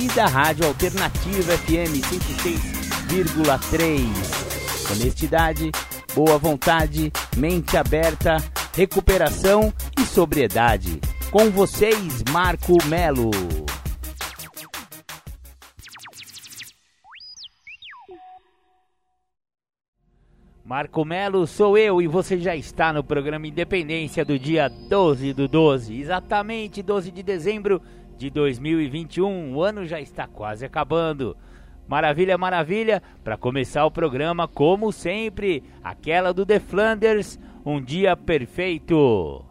e da Rádio Alternativa FM 106,3. Honestidade, boa vontade, mente aberta, recuperação e sobriedade. Com vocês, Marco Melo. Marco Melo sou eu e você já está no programa Independência do dia 12 do 12, exatamente 12 de dezembro de 2021. O ano já está quase acabando. Maravilha, maravilha, para começar o programa, como sempre, aquela do The Flanders, Um Dia Perfeito.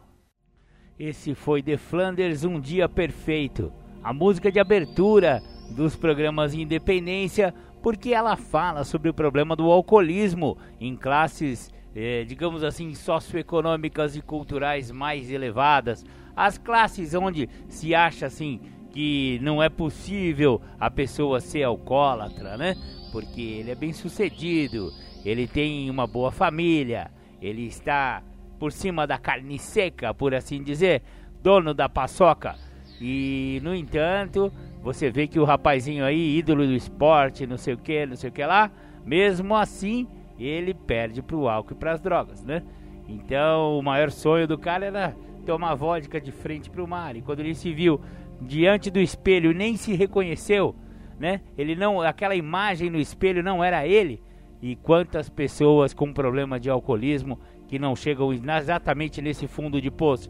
Esse foi The Flanders, Um Dia Perfeito, a música de abertura dos programas Independência porque ela fala sobre o problema do alcoolismo em classes, eh, digamos assim, socioeconômicas e culturais mais elevadas. As classes onde se acha assim que não é possível a pessoa ser alcoólatra, né? Porque ele é bem sucedido, ele tem uma boa família, ele está por cima da carne seca, por assim dizer, dono da paçoca. E, no entanto, você vê que o rapazinho aí, ídolo do esporte, não sei o que, não sei o que lá, mesmo assim, ele perde pro álcool e pras drogas, né? Então, o maior sonho do cara era tomar vodka de frente pro mar. E quando ele se viu diante do espelho, nem se reconheceu, né? Ele não, aquela imagem no espelho não era ele. E quantas pessoas com problema de alcoolismo que não chegam exatamente nesse fundo de poço.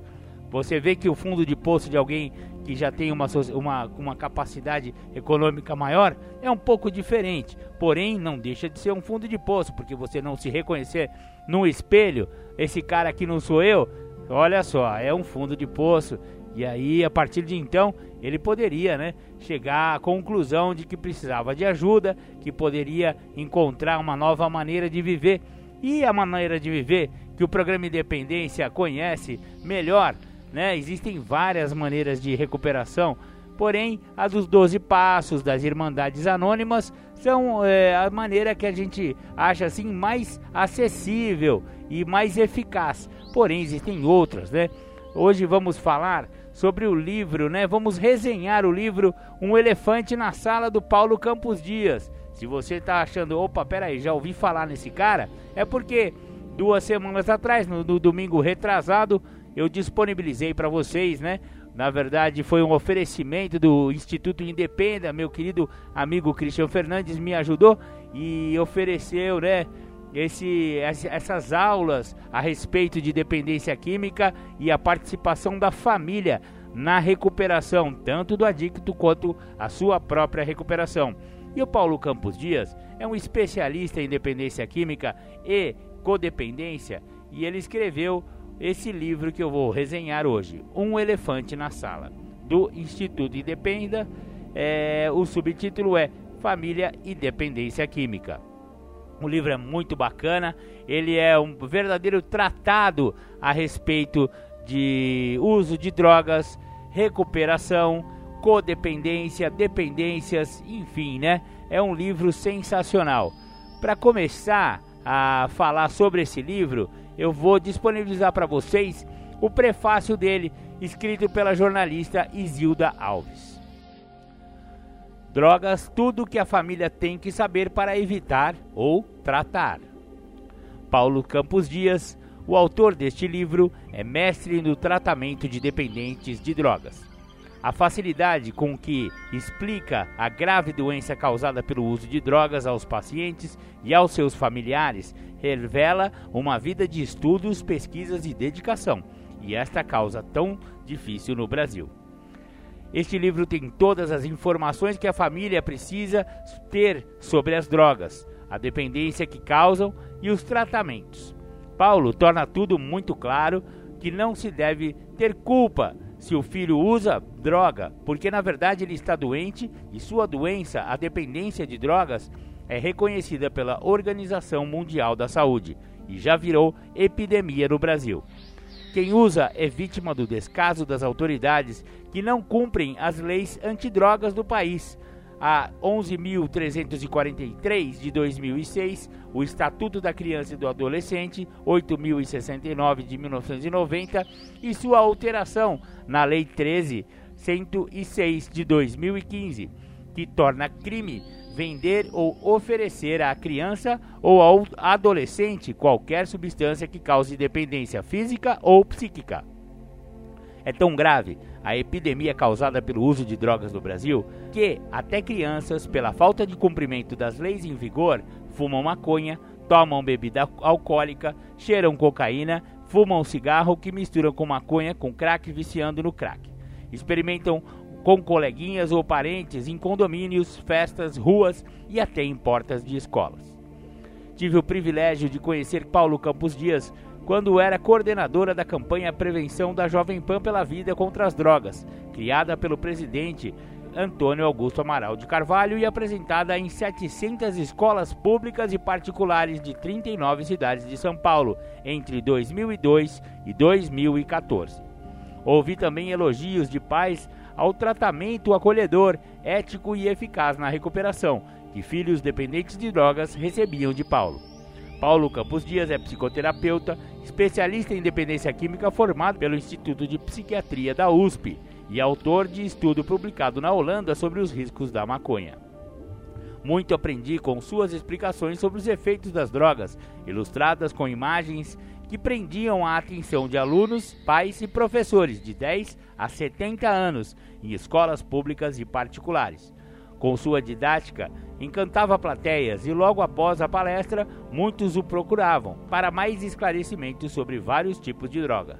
Você vê que o fundo de poço de alguém que já tem uma, uma, uma capacidade econômica maior é um pouco diferente. Porém, não deixa de ser um fundo de poço, porque você não se reconhecer no espelho, esse cara aqui não sou eu, olha só, é um fundo de poço. E aí, a partir de então, ele poderia né, chegar à conclusão de que precisava de ajuda, que poderia encontrar uma nova maneira de viver. E a maneira de viver que o programa Independência conhece melhor né? Existem várias maneiras de recuperação, porém a dos 12 passos das Irmandades Anônimas são é, a maneira que a gente acha assim mais acessível e mais eficaz. Porém existem outras, né? Hoje vamos falar sobre o livro, né? Vamos resenhar o livro Um Elefante na Sala do Paulo Campos Dias. Se você está achando, opa, peraí, já ouvi falar nesse cara, é porque duas semanas atrás, no, no domingo retrasado, eu disponibilizei para vocês, né? Na verdade, foi um oferecimento do Instituto Independa, meu querido amigo Cristian Fernandes me ajudou e ofereceu, né? Esse, essas aulas a respeito de dependência química e a participação da família na recuperação, tanto do adicto quanto a sua própria recuperação. E o Paulo Campos Dias é um especialista em dependência química e codependência e ele escreveu esse livro que eu vou resenhar hoje, Um Elefante na Sala, do Instituto Independa. É, o subtítulo é Família e Dependência Química. O livro é muito bacana, ele é um verdadeiro tratado a respeito de uso de drogas, recuperação, codependência, dependências, enfim, né? É um livro sensacional. Para começar a falar sobre esse livro, eu vou disponibilizar para vocês o prefácio dele, escrito pela jornalista Isilda Alves. Drogas, tudo que a família tem que saber para evitar ou tratar. Paulo Campos Dias, o autor deste livro, é mestre no tratamento de dependentes de drogas. A facilidade com que explica a grave doença causada pelo uso de drogas aos pacientes e aos seus familiares revela uma vida de estudos, pesquisas e dedicação, e esta causa tão difícil no Brasil. Este livro tem todas as informações que a família precisa ter sobre as drogas, a dependência que causam e os tratamentos. Paulo torna tudo muito claro que não se deve ter culpa se o filho usa droga, porque na verdade ele está doente e sua doença, a dependência de drogas, é reconhecida pela Organização Mundial da Saúde e já virou epidemia no Brasil. Quem usa é vítima do descaso das autoridades que não cumprem as leis antidrogas do país. A 11.343 de 2006, o Estatuto da Criança e do Adolescente, 8.069 de 1990 e sua alteração na Lei 13.106 de 2015, que torna crime vender ou oferecer à criança ou ao adolescente qualquer substância que cause dependência física ou psíquica. É tão grave a epidemia causada pelo uso de drogas no Brasil que até crianças, pela falta de cumprimento das leis em vigor, fumam maconha, tomam bebida alcoólica, cheiram cocaína, fumam cigarro que misturam com maconha com crack viciando no crack. Experimentam com coleguinhas ou parentes em condomínios, festas, ruas e até em portas de escolas. Tive o privilégio de conhecer Paulo Campos Dias quando era coordenadora da campanha Prevenção da Jovem Pan pela Vida contra as Drogas, criada pelo presidente Antônio Augusto Amaral de Carvalho e apresentada em 700 escolas públicas e particulares de 39 cidades de São Paulo entre 2002 e 2014. Ouvi também elogios de pais ao tratamento acolhedor, ético e eficaz na recuperação que filhos dependentes de drogas recebiam de Paulo. Paulo Campos Dias é psicoterapeuta, especialista em dependência química formado pelo Instituto de Psiquiatria da USP e autor de estudo publicado na Holanda sobre os riscos da maconha. Muito aprendi com suas explicações sobre os efeitos das drogas, ilustradas com imagens que prendiam a atenção de alunos, pais e professores de 10 a 70 anos em escolas públicas e particulares. Com sua didática, encantava plateias e logo após a palestra, muitos o procuravam para mais esclarecimentos sobre vários tipos de droga.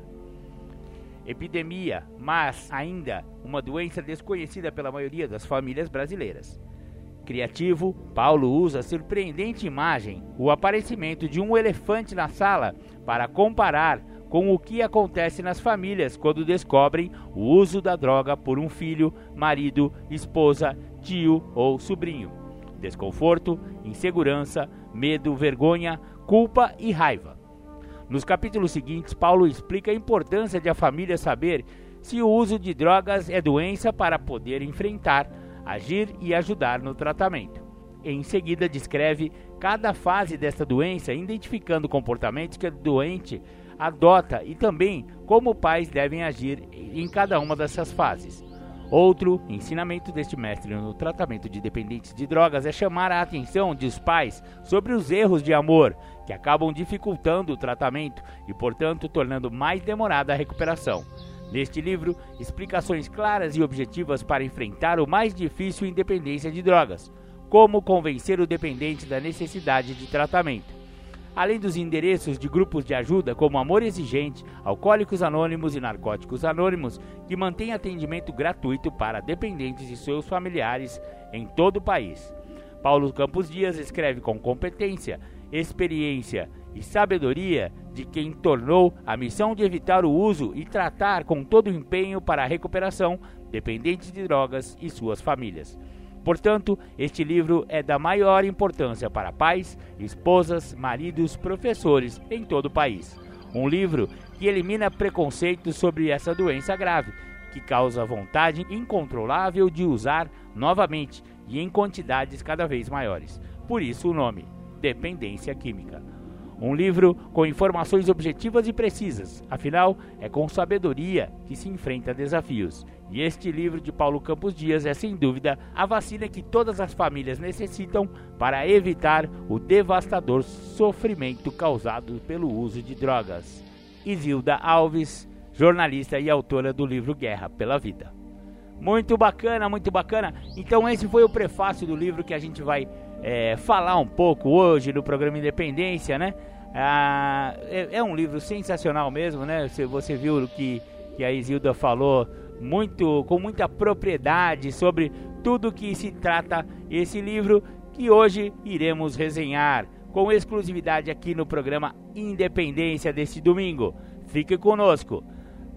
Epidemia, mas ainda uma doença desconhecida pela maioria das famílias brasileiras. Criativo, Paulo usa a surpreendente imagem, o aparecimento de um elefante na sala, para comparar com o que acontece nas famílias quando descobrem o uso da droga por um filho, marido, esposa, tio ou sobrinho. Desconforto, insegurança, medo, vergonha, culpa e raiva. Nos capítulos seguintes, Paulo explica a importância de a família saber se o uso de drogas é doença para poder enfrentar agir e ajudar no tratamento. Em seguida, descreve cada fase desta doença, identificando comportamentos que o doente adota e também como pais devem agir em cada uma dessas fases. Outro ensinamento deste mestre no tratamento de dependentes de drogas é chamar a atenção dos pais sobre os erros de amor que acabam dificultando o tratamento e, portanto, tornando mais demorada a recuperação. Neste livro, explicações claras e objetivas para enfrentar o mais difícil independência de drogas, como convencer o dependente da necessidade de tratamento. Além dos endereços de grupos de ajuda como Amor Exigente, Alcoólicos Anônimos e Narcóticos Anônimos, que mantêm atendimento gratuito para dependentes e seus familiares em todo o país. Paulo Campos Dias escreve com competência, experiência e sabedoria de quem tornou a missão de evitar o uso e tratar com todo o empenho para a recuperação dependentes de drogas e suas famílias. Portanto, este livro é da maior importância para pais, esposas, maridos, professores em todo o país. Um livro que elimina preconceitos sobre essa doença grave, que causa vontade incontrolável de usar novamente e em quantidades cada vez maiores. Por isso o nome: Dependência Química. Um livro com informações objetivas e precisas, afinal, é com sabedoria que se enfrenta desafios. E este livro de Paulo Campos Dias é sem dúvida a vacina que todas as famílias necessitam para evitar o devastador sofrimento causado pelo uso de drogas. Isilda Alves, jornalista e autora do livro Guerra pela Vida. Muito bacana, muito bacana. Então, esse foi o prefácio do livro que a gente vai é, falar um pouco hoje no programa Independência, né? Ah, é, é, um livro sensacional mesmo, né? Você, você viu que, que a Isilda falou muito, com muita propriedade sobre tudo que se trata esse livro que hoje iremos resenhar com exclusividade aqui no programa Independência deste domingo. Fique conosco.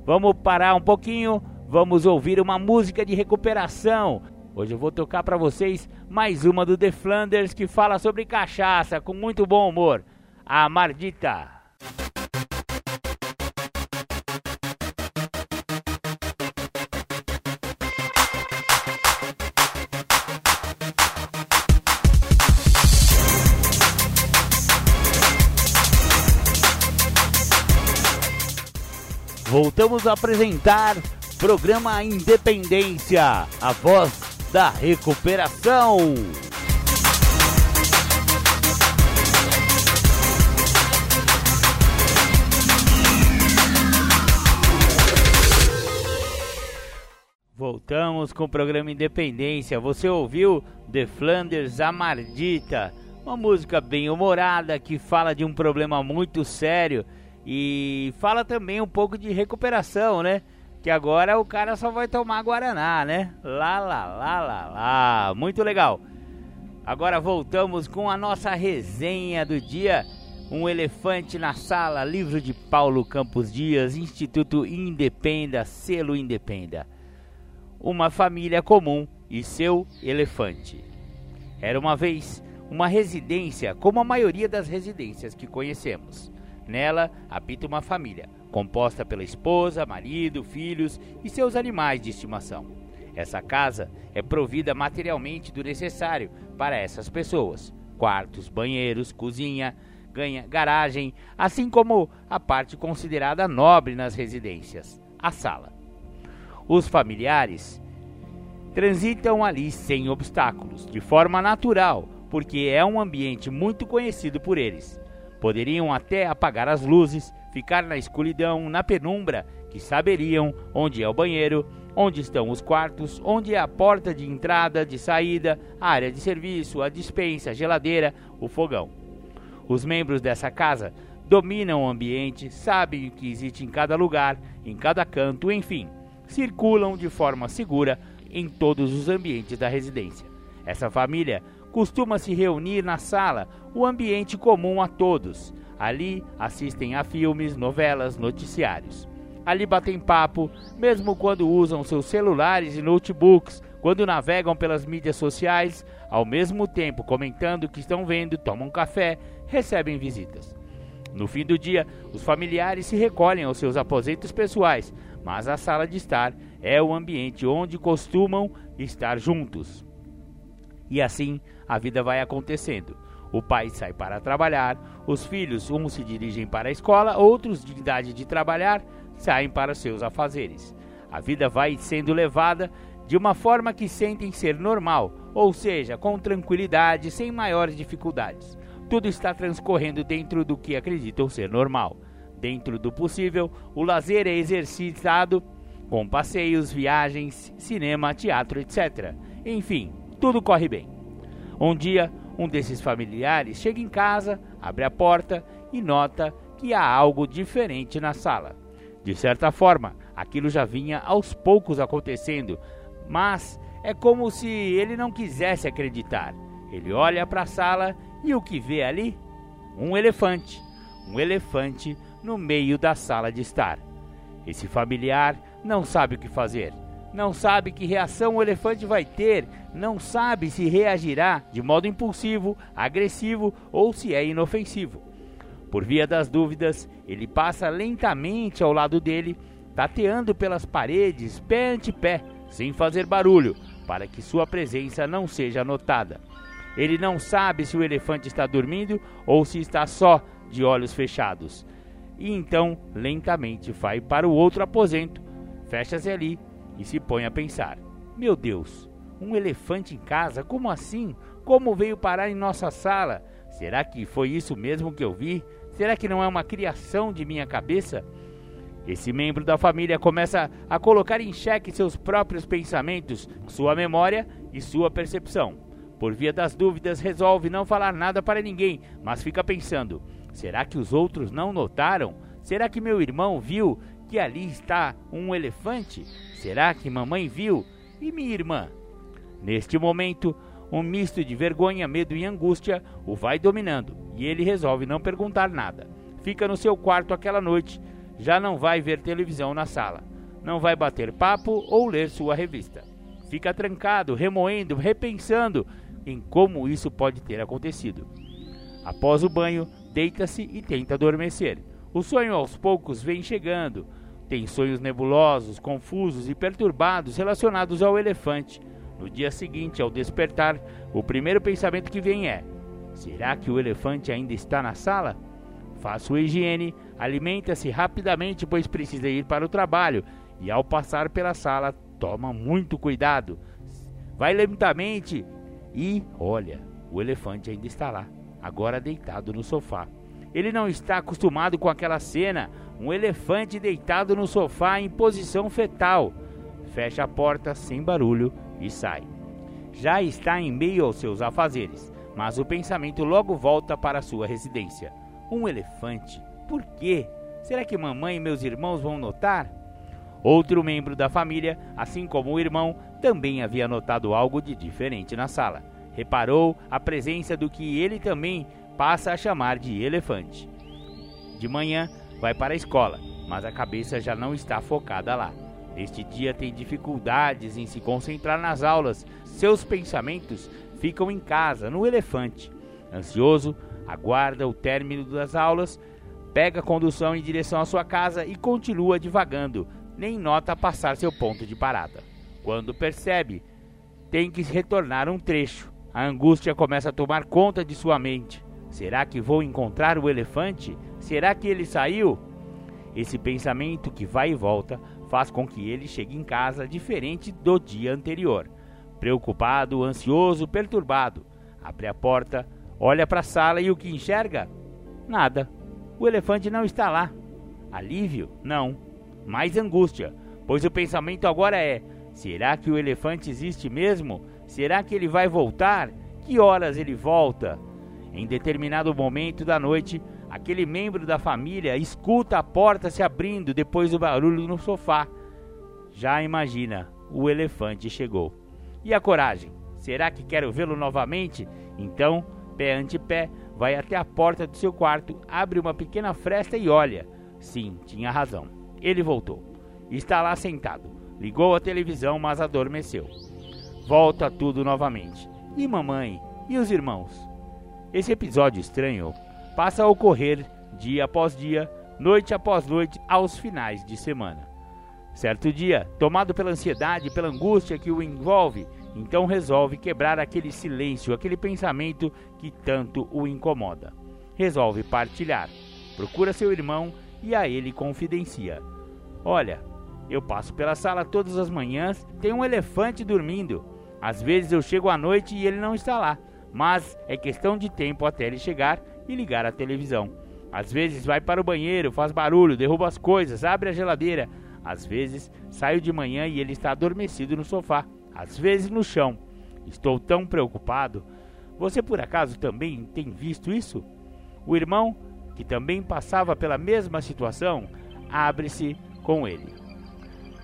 Vamos parar um pouquinho, vamos ouvir uma música de recuperação Hoje eu vou tocar para vocês mais uma do The Flanders que fala sobre cachaça com muito bom humor. A Mardita. Voltamos a apresentar programa Independência, a voz da recuperação. Voltamos com o programa Independência. Você ouviu The Flanders Amardita, uma música bem humorada que fala de um problema muito sério e fala também um pouco de recuperação, né? Que agora o cara só vai tomar Guaraná, né? Lá, lá, lá, lá, lá. Muito legal. Agora voltamos com a nossa resenha do dia. Um elefante na sala, livro de Paulo Campos Dias, Instituto Independa, selo Independa. Uma família comum e seu elefante. Era uma vez uma residência como a maioria das residências que conhecemos. Nela habita uma família, composta pela esposa, marido, filhos e seus animais de estimação. Essa casa é provida materialmente do necessário para essas pessoas: quartos, banheiros, cozinha, ganha, garagem, assim como a parte considerada nobre nas residências, a sala. Os familiares transitam ali sem obstáculos, de forma natural, porque é um ambiente muito conhecido por eles. Poderiam até apagar as luzes, ficar na escuridão, na penumbra, que saberiam onde é o banheiro, onde estão os quartos, onde é a porta de entrada, de saída, a área de serviço, a dispensa, a geladeira, o fogão. Os membros dessa casa dominam o ambiente, sabem o que existe em cada lugar, em cada canto, enfim, circulam de forma segura em todos os ambientes da residência. Essa família costuma se reunir na sala, o ambiente comum a todos. Ali assistem a filmes, novelas, noticiários. Ali batem papo, mesmo quando usam seus celulares e notebooks, quando navegam pelas mídias sociais, ao mesmo tempo comentando o que estão vendo, tomam café, recebem visitas. No fim do dia, os familiares se recolhem aos seus aposentos pessoais, mas a sala de estar é o ambiente onde costumam estar juntos. E assim a vida vai acontecendo. O pai sai para trabalhar, os filhos, uns se dirigem para a escola, outros, de idade de trabalhar, saem para seus afazeres. A vida vai sendo levada de uma forma que sentem ser normal, ou seja, com tranquilidade, sem maiores dificuldades. Tudo está transcorrendo dentro do que acreditam ser normal. Dentro do possível, o lazer é exercitado com passeios, viagens, cinema, teatro, etc. Enfim, tudo corre bem. Um dia, um desses familiares chega em casa, abre a porta e nota que há algo diferente na sala. De certa forma, aquilo já vinha aos poucos acontecendo, mas é como se ele não quisesse acreditar. Ele olha para a sala e o que vê ali? Um elefante. Um elefante no meio da sala de estar. Esse familiar não sabe o que fazer não sabe que reação o elefante vai ter, não sabe se reagirá de modo impulsivo, agressivo ou se é inofensivo. Por via das dúvidas, ele passa lentamente ao lado dele, tateando pelas paredes, pé ante pé, sem fazer barulho, para que sua presença não seja notada. Ele não sabe se o elefante está dormindo ou se está só, de olhos fechados. E então, lentamente, vai para o outro aposento, fecha-se ali e se põe a pensar: Meu Deus, um elefante em casa? Como assim? Como veio parar em nossa sala? Será que foi isso mesmo que eu vi? Será que não é uma criação de minha cabeça? Esse membro da família começa a colocar em xeque seus próprios pensamentos, sua memória e sua percepção. Por via das dúvidas, resolve não falar nada para ninguém, mas fica pensando: será que os outros não notaram? Será que meu irmão viu que ali está um elefante? Será que mamãe viu? E minha irmã? Neste momento, um misto de vergonha, medo e angústia o vai dominando e ele resolve não perguntar nada. Fica no seu quarto aquela noite, já não vai ver televisão na sala, não vai bater papo ou ler sua revista. fica trancado, remoendo, repensando em como isso pode ter acontecido. Após o banho, deita-se e tenta adormecer. O sonho aos poucos vem chegando. Tem sonhos nebulosos, confusos e perturbados relacionados ao elefante. No dia seguinte, ao despertar, o primeiro pensamento que vem é: será que o elefante ainda está na sala? Sua higiene, alimenta-se rapidamente, pois precisa ir para o trabalho, e ao passar pela sala, toma muito cuidado. Vai lentamente e olha, o elefante ainda está lá, agora deitado no sofá. Ele não está acostumado com aquela cena, um elefante deitado no sofá em posição fetal. Fecha a porta sem barulho e sai. Já está em meio aos seus afazeres, mas o pensamento logo volta para sua residência. Um elefante? Por quê? Será que mamãe e meus irmãos vão notar? Outro membro da família, assim como o irmão, também havia notado algo de diferente na sala. Reparou a presença do que ele também passa a chamar de elefante. De manhã, vai para a escola, mas a cabeça já não está focada lá. Este dia tem dificuldades em se concentrar nas aulas, seus pensamentos ficam em casa, no elefante. Ansioso, aguarda o término das aulas, pega a condução em direção à sua casa e continua divagando, nem nota passar seu ponto de parada. Quando percebe, tem que retornar um trecho. A angústia começa a tomar conta de sua mente. Será que vou encontrar o elefante? Será que ele saiu? Esse pensamento que vai e volta faz com que ele chegue em casa diferente do dia anterior. Preocupado, ansioso, perturbado. Abre a porta, olha para a sala e o que enxerga? Nada. O elefante não está lá. Alívio? Não. Mais angústia, pois o pensamento agora é: será que o elefante existe mesmo? Será que ele vai voltar? Que horas ele volta? Em determinado momento da noite, aquele membro da família escuta a porta se abrindo depois do barulho no sofá. Já imagina, o elefante chegou. E a coragem? Será que quero vê-lo novamente? Então, pé ante pé, vai até a porta do seu quarto, abre uma pequena fresta e olha. Sim, tinha razão. Ele voltou. Está lá sentado. Ligou a televisão, mas adormeceu. Volta tudo novamente. E mamãe? E os irmãos? Esse episódio estranho passa a ocorrer dia após dia, noite após noite, aos finais de semana. Certo dia, tomado pela ansiedade e pela angústia que o envolve, então resolve quebrar aquele silêncio, aquele pensamento que tanto o incomoda. Resolve partilhar. Procura seu irmão e a ele confidencia: Olha, eu passo pela sala todas as manhãs, tem um elefante dormindo. Às vezes eu chego à noite e ele não está lá mas é questão de tempo até ele chegar e ligar a televisão. Às vezes vai para o banheiro, faz barulho, derruba as coisas, abre a geladeira. Às vezes saio de manhã e ele está adormecido no sofá, às vezes no chão. Estou tão preocupado. Você por acaso também tem visto isso? O irmão, que também passava pela mesma situação, abre-se com ele.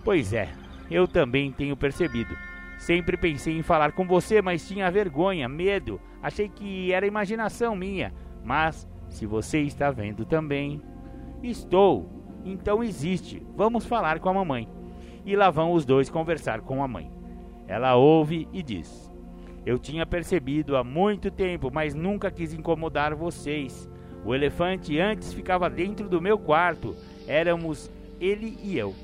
Pois é, eu também tenho percebido. Sempre pensei em falar com você, mas tinha vergonha, medo. Achei que era imaginação minha. Mas se você está vendo também, estou. Então existe. Vamos falar com a mamãe. E lá vão os dois conversar com a mãe. Ela ouve e diz: Eu tinha percebido há muito tempo, mas nunca quis incomodar vocês. O elefante antes ficava dentro do meu quarto. Éramos ele e eu.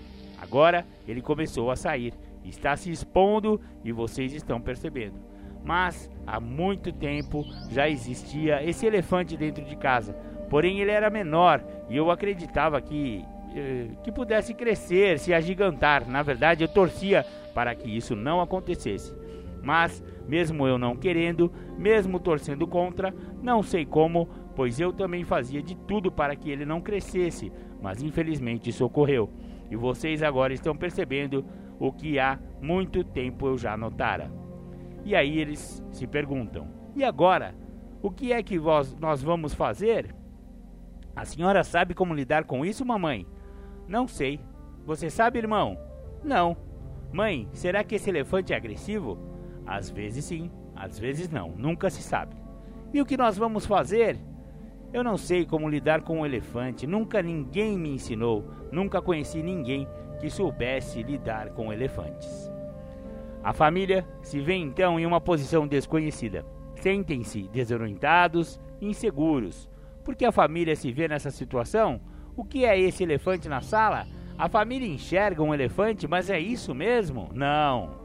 Agora ele começou a sair está se expondo e vocês estão percebendo. Mas há muito tempo já existia esse elefante dentro de casa. Porém, ele era menor e eu acreditava que, eh, que pudesse crescer, se agigantar. Na verdade, eu torcia para que isso não acontecesse. Mas, mesmo eu não querendo, mesmo torcendo contra, não sei como, pois eu também fazia de tudo para que ele não crescesse. Mas infelizmente isso ocorreu. E vocês agora estão percebendo o que há muito tempo eu já notara. E aí eles se perguntam: e agora? O que é que vós, nós vamos fazer? A senhora sabe como lidar com isso, mamãe? Não sei. Você sabe, irmão? Não. Mãe, será que esse elefante é agressivo? Às vezes sim, às vezes não, nunca se sabe. E o que nós vamos fazer? Eu não sei como lidar com um elefante, nunca ninguém me ensinou, nunca conheci ninguém que soubesse lidar com elefantes. A família se vê então em uma posição desconhecida. Sentem-se desorientados, inseguros. Por que a família se vê nessa situação? O que é esse elefante na sala? A família enxerga um elefante, mas é isso mesmo? Não.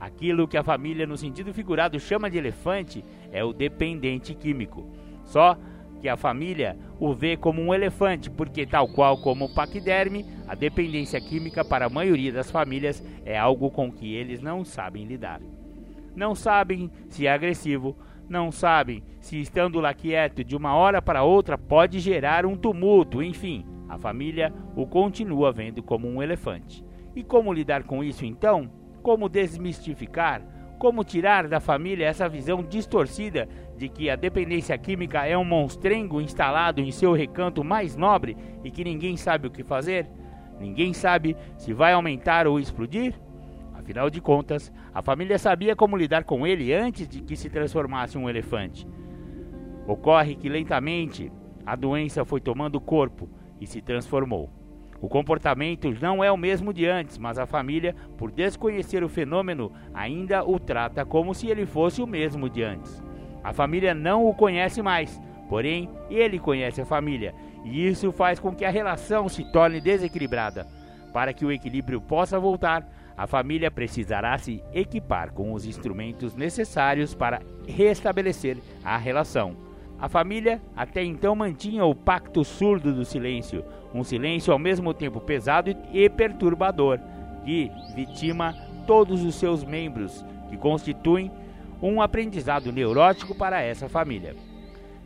Aquilo que a família, no sentido figurado, chama de elefante é o dependente químico. Só que a família o vê como um elefante, porque, tal qual como o paquiderme, a dependência química para a maioria das famílias é algo com que eles não sabem lidar. Não sabem se é agressivo, não sabem se estando lá quieto de uma hora para outra pode gerar um tumulto, enfim, a família o continua vendo como um elefante. E como lidar com isso então? Como desmistificar? Como tirar da família essa visão distorcida de que a dependência química é um monstrengo instalado em seu recanto mais nobre e que ninguém sabe o que fazer? Ninguém sabe se vai aumentar ou explodir? Afinal de contas, a família sabia como lidar com ele antes de que se transformasse um elefante. Ocorre que lentamente a doença foi tomando corpo e se transformou. O comportamento não é o mesmo de antes, mas a família, por desconhecer o fenômeno, ainda o trata como se ele fosse o mesmo de antes. A família não o conhece mais, porém ele conhece a família, e isso faz com que a relação se torne desequilibrada. Para que o equilíbrio possa voltar, a família precisará se equipar com os instrumentos necessários para restabelecer a relação. A família até então mantinha o pacto surdo do silêncio, um silêncio ao mesmo tempo pesado e perturbador, que vitima todos os seus membros, que constituem um aprendizado neurótico para essa família.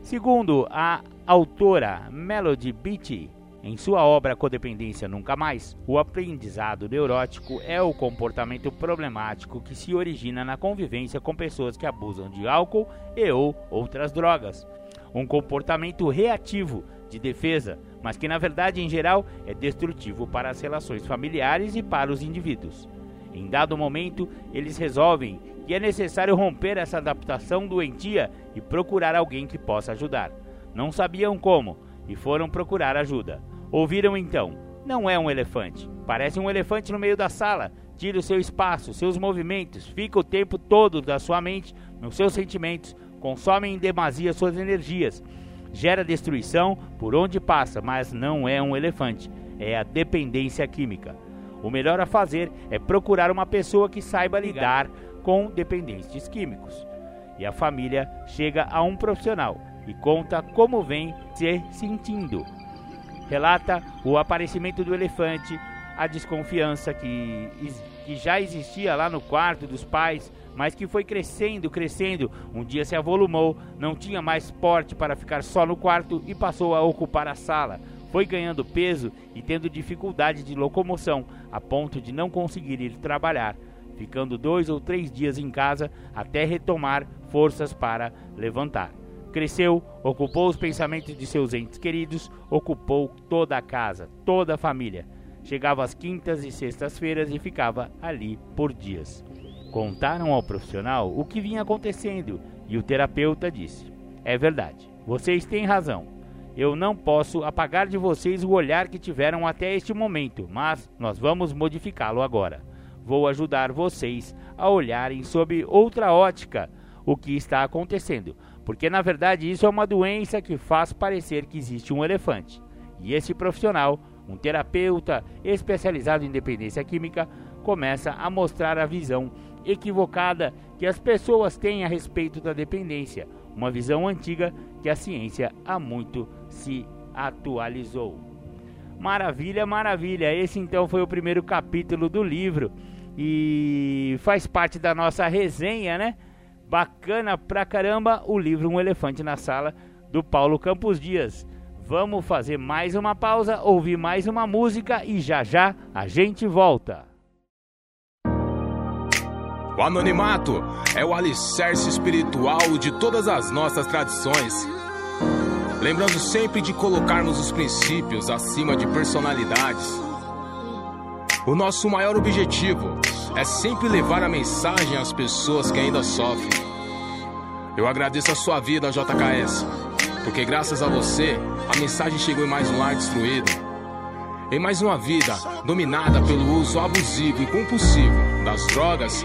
Segundo a autora Melody Beatty, em sua obra Codependência Nunca Mais, o aprendizado neurótico é o comportamento problemático que se origina na convivência com pessoas que abusam de álcool e ou outras drogas. Um comportamento reativo de defesa, mas que na verdade em geral é destrutivo para as relações familiares e para os indivíduos. Em dado momento, eles resolvem que é necessário romper essa adaptação doentia e procurar alguém que possa ajudar. Não sabiam como e foram procurar ajuda. Ouviram então: não é um elefante. Parece um elefante no meio da sala. Tira o seu espaço, seus movimentos, fica o tempo todo da sua mente nos seus sentimentos, consome em demasia suas energias, gera destruição por onde passa, mas não é um elefante, é a dependência química. O melhor a fazer é procurar uma pessoa que saiba lidar com dependentes químicos. E a família chega a um profissional e conta como vem se sentindo relata o aparecimento do elefante, a desconfiança que, que já existia lá no quarto dos pais, mas que foi crescendo, crescendo. Um dia se avolumou, não tinha mais porte para ficar só no quarto e passou a ocupar a sala. Foi ganhando peso e tendo dificuldade de locomoção, a ponto de não conseguir ir trabalhar, ficando dois ou três dias em casa até retomar forças para levantar. Cresceu, ocupou os pensamentos de seus entes queridos, ocupou toda a casa, toda a família. Chegava às quintas e sextas-feiras e ficava ali por dias. Contaram ao profissional o que vinha acontecendo e o terapeuta disse: É verdade, vocês têm razão. Eu não posso apagar de vocês o olhar que tiveram até este momento, mas nós vamos modificá-lo agora. Vou ajudar vocês a olharem sob outra ótica o que está acontecendo, porque na verdade isso é uma doença que faz parecer que existe um elefante. E esse profissional, um terapeuta especializado em dependência química, começa a mostrar a visão equivocada que as pessoas têm a respeito da dependência, uma visão antiga que a ciência há muito se atualizou. Maravilha, maravilha. Esse então foi o primeiro capítulo do livro e faz parte da nossa resenha, né? Bacana pra caramba o livro Um Elefante na Sala do Paulo Campos Dias. Vamos fazer mais uma pausa, ouvir mais uma música e já já a gente volta. O anonimato é o alicerce espiritual de todas as nossas tradições. Lembrando sempre de colocarmos os princípios acima de personalidades. O nosso maior objetivo é sempre levar a mensagem às pessoas que ainda sofrem. Eu agradeço a sua vida, JKS, porque graças a você a mensagem chegou em mais um lar destruído. Em mais uma vida dominada pelo uso abusivo e compulsivo das drogas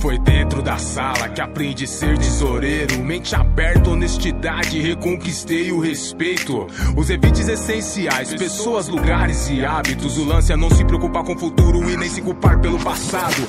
foi dentro da sala que aprendi a ser tesoureiro. Mente aberta, honestidade, reconquistei o respeito. Os evites essenciais, pessoas, lugares e hábitos. O lance é não se preocupar com o futuro e nem se culpar pelo passado.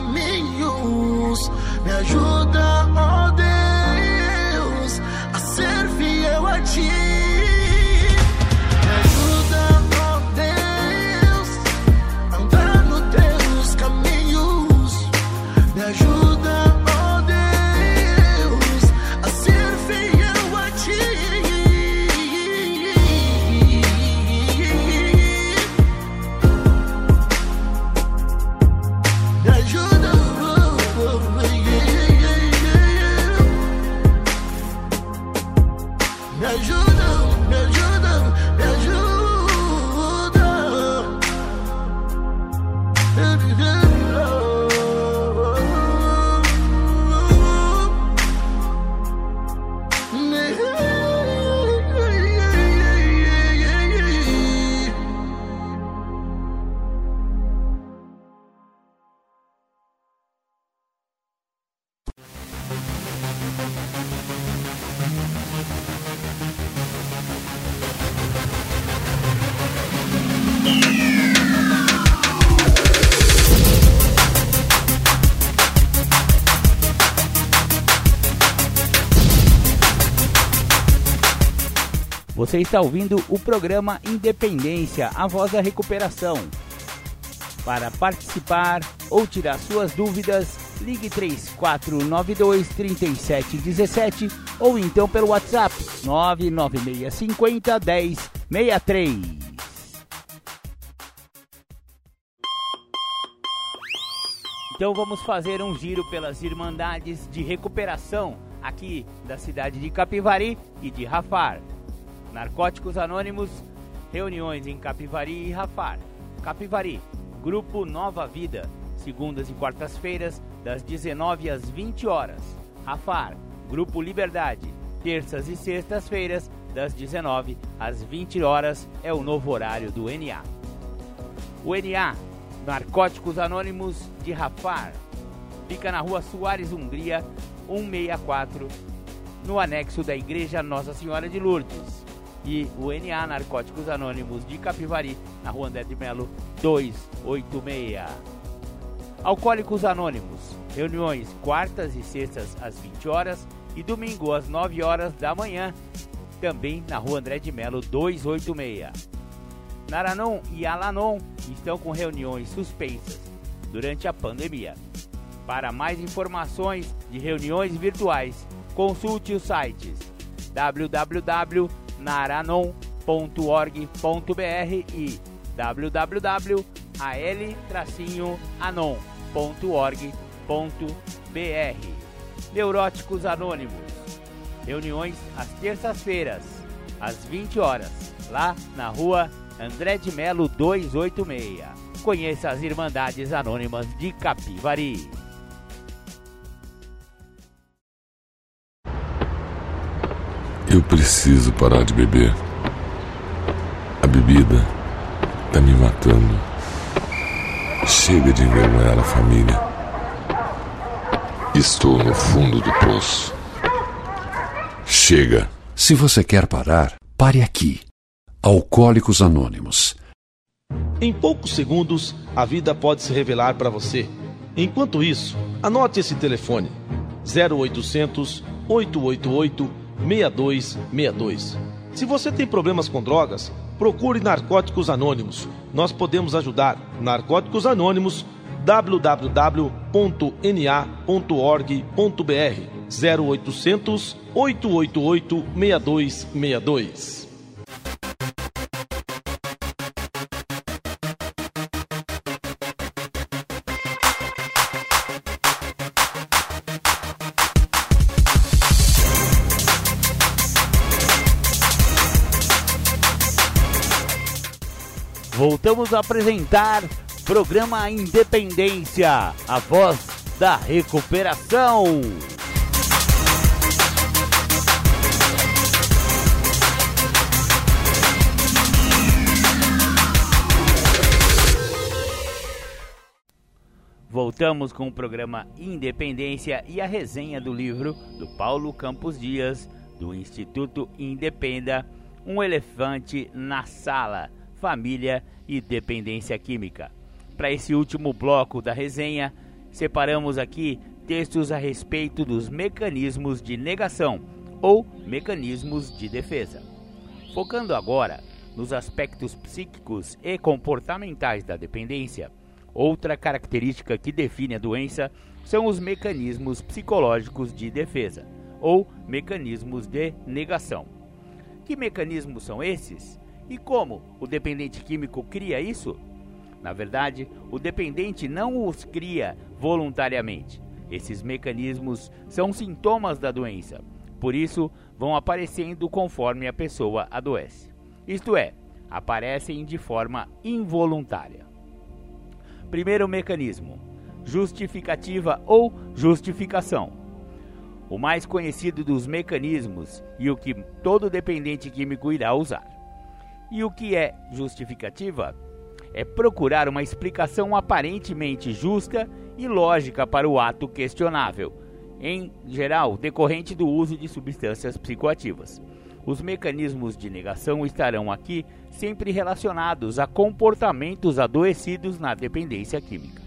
Caminhos. Me ajuda, Você está ouvindo o programa Independência, a voz da recuperação. Para participar ou tirar suas dúvidas, ligue 3492 3717 ou então pelo WhatsApp 99650 1063. Então vamos fazer um giro pelas Irmandades de Recuperação aqui da cidade de Capivari e de Rafar. Narcóticos Anônimos, reuniões em Capivari e Rafar. Capivari, Grupo Nova Vida, segundas e quartas-feiras, das 19 às 20 horas. Rafar, Grupo Liberdade, terças e sextas-feiras, das 19 às 20 horas, é o novo horário do NA. O NA, Narcóticos Anônimos de Rafar, fica na rua Soares Hungria, 164, no anexo da Igreja Nossa Senhora de Lourdes. E o NA Narcóticos Anônimos de Capivari, na rua André de Melo, 286. Alcoólicos Anônimos, reuniões quartas e sextas às 20 horas e domingo às 9 horas da manhã, também na rua André de Melo 286. Naranon e Alanon estão com reuniões suspensas durante a pandemia. Para mais informações de reuniões virtuais, consulte os sites www.naranon.org.br e www.al-anon.org.br. Neuróticos Anônimos. Reuniões às terças-feiras, às 20 horas, lá na rua André de Melo 286. Conheça as Irmandades Anônimas de Capivari. Eu preciso parar de beber. A bebida tá me matando. Chega de envergonhar a família. Estou no fundo do poço. Chega. Se você quer parar, pare aqui. Alcoólicos Anônimos. Em poucos segundos, a vida pode se revelar para você. Enquanto isso, anote esse telefone: 0800 888 6262. Se você tem problemas com drogas, procure Narcóticos Anônimos. Nós podemos ajudar. Narcóticos Anônimos www.na.org.br 0800 888 6262. Voltamos a apresentar programa Independência, a voz da recuperação. Voltamos com o programa Independência e a resenha do livro do Paulo Campos Dias, do Instituto Independa, Um Elefante na Sala, Família e Dependência Química. Para esse último bloco da resenha, separamos aqui textos a respeito dos mecanismos de negação ou mecanismos de defesa. Focando agora nos aspectos psíquicos e comportamentais da dependência, outra característica que define a doença são os mecanismos psicológicos de defesa ou mecanismos de negação. Que mecanismos são esses? E como o dependente químico cria isso? Na verdade, o dependente não os cria voluntariamente. Esses mecanismos são sintomas da doença, por isso vão aparecendo conforme a pessoa adoece. Isto é, aparecem de forma involuntária. Primeiro mecanismo: justificativa ou justificação. O mais conhecido dos mecanismos e o que todo dependente químico irá usar. E o que é justificativa? É procurar uma explicação aparentemente justa e lógica para o ato questionável, em geral decorrente do uso de substâncias psicoativas. Os mecanismos de negação estarão aqui sempre relacionados a comportamentos adoecidos na dependência química.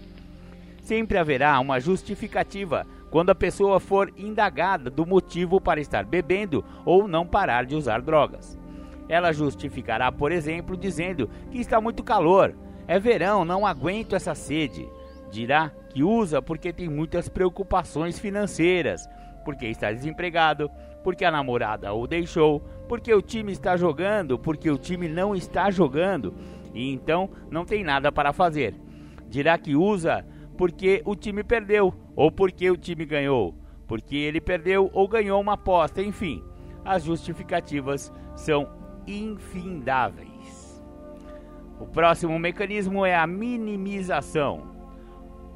Sempre haverá uma justificativa quando a pessoa for indagada do motivo para estar bebendo ou não parar de usar drogas. Ela justificará, por exemplo, dizendo que está muito calor, é verão, não aguento essa sede. Dirá que usa porque tem muitas preocupações financeiras, porque está desempregado, porque a namorada o deixou, porque o time está jogando, porque o time não está jogando e então não tem nada para fazer. Dirá que usa porque o time perdeu ou porque o time ganhou, porque ele perdeu ou ganhou uma aposta, enfim. As justificativas são infindáveis. O próximo mecanismo é a minimização.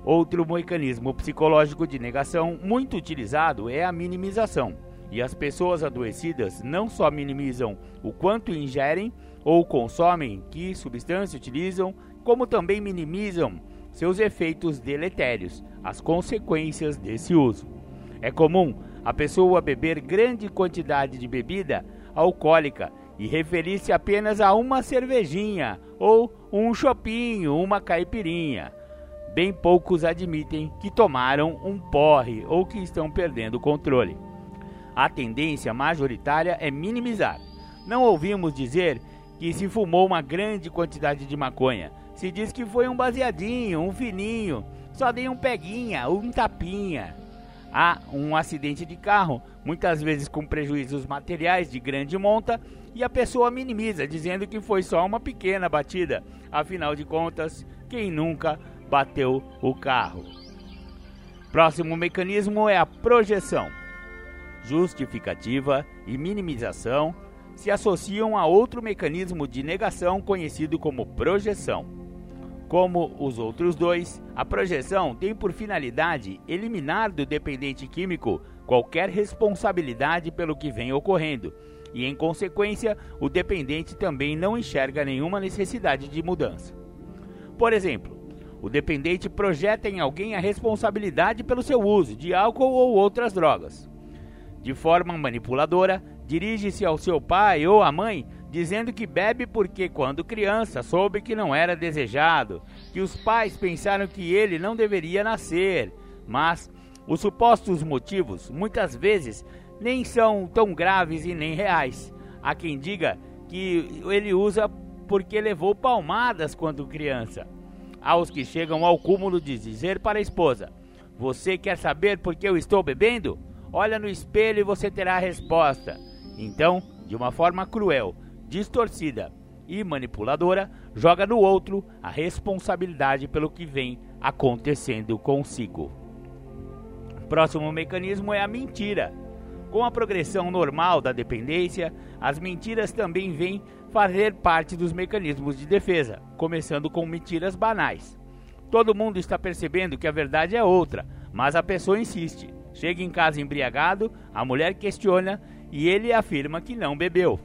Outro mecanismo psicológico de negação muito utilizado é a minimização. E as pessoas adoecidas não só minimizam o quanto ingerem ou consomem, que substância utilizam, como também minimizam seus efeitos deletérios, as consequências desse uso. É comum a pessoa beber grande quantidade de bebida alcoólica e referir-se apenas a uma cervejinha ou um chopinho, uma caipirinha. Bem poucos admitem que tomaram um porre ou que estão perdendo o controle. A tendência majoritária é minimizar. Não ouvimos dizer que se fumou uma grande quantidade de maconha. Se diz que foi um baseadinho, um fininho, só dei um peguinha, um tapinha. Há um acidente de carro, muitas vezes com prejuízos materiais de grande monta, e a pessoa minimiza, dizendo que foi só uma pequena batida. Afinal de contas, quem nunca bateu o carro? Próximo mecanismo é a projeção. Justificativa e minimização se associam a outro mecanismo de negação conhecido como projeção. Como os outros dois, a projeção tem por finalidade eliminar do dependente químico qualquer responsabilidade pelo que vem ocorrendo, e em consequência, o dependente também não enxerga nenhuma necessidade de mudança. Por exemplo, o dependente projeta em alguém a responsabilidade pelo seu uso de álcool ou outras drogas. De forma manipuladora, dirige-se ao seu pai ou à mãe dizendo que bebe porque, quando criança, soube que não era desejado, que os pais pensaram que ele não deveria nascer, mas os supostos motivos, muitas vezes, nem são tão graves e nem reais. Há quem diga que ele usa porque levou palmadas quando criança. Há os que chegam ao cúmulo de dizer para a esposa: Você quer saber por que eu estou bebendo? Olha no espelho e você terá a resposta. Então, de uma forma cruel, distorcida e manipuladora, joga no outro a responsabilidade pelo que vem acontecendo consigo. Próximo mecanismo é a mentira. Com a progressão normal da dependência, as mentiras também vêm fazer parte dos mecanismos de defesa, começando com mentiras banais. Todo mundo está percebendo que a verdade é outra, mas a pessoa insiste. Chega em casa embriagado, a mulher questiona e ele afirma que não bebeu.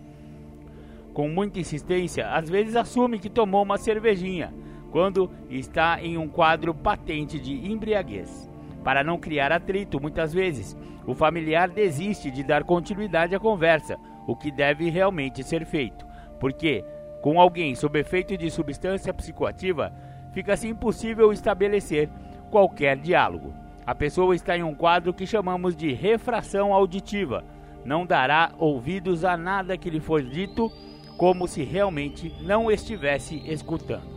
Com muita insistência, às vezes assume que tomou uma cervejinha, quando está em um quadro patente de embriaguez. Para não criar atrito, muitas vezes, o familiar desiste de dar continuidade à conversa, o que deve realmente ser feito, porque, com alguém sob efeito de substância psicoativa, fica-se impossível estabelecer qualquer diálogo. A pessoa está em um quadro que chamamos de refração auditiva, não dará ouvidos a nada que lhe for dito, como se realmente não estivesse escutando.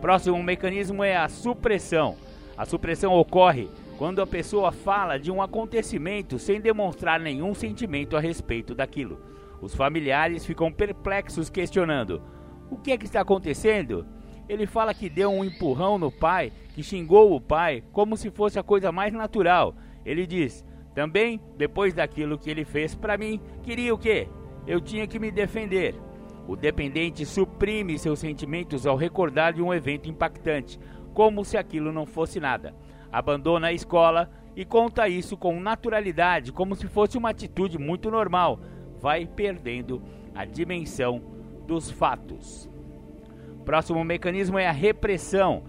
Próximo mecanismo é a supressão. A supressão ocorre quando a pessoa fala de um acontecimento sem demonstrar nenhum sentimento a respeito daquilo. Os familiares ficam perplexos, questionando: O que é que está acontecendo? Ele fala que deu um empurrão no pai, que xingou o pai, como se fosse a coisa mais natural. Ele diz: também, depois daquilo que ele fez para mim, queria o quê? Eu tinha que me defender. O dependente suprime seus sentimentos ao recordar de um evento impactante, como se aquilo não fosse nada. Abandona a escola e conta isso com naturalidade, como se fosse uma atitude muito normal. Vai perdendo a dimensão dos fatos. Próximo mecanismo é a repressão.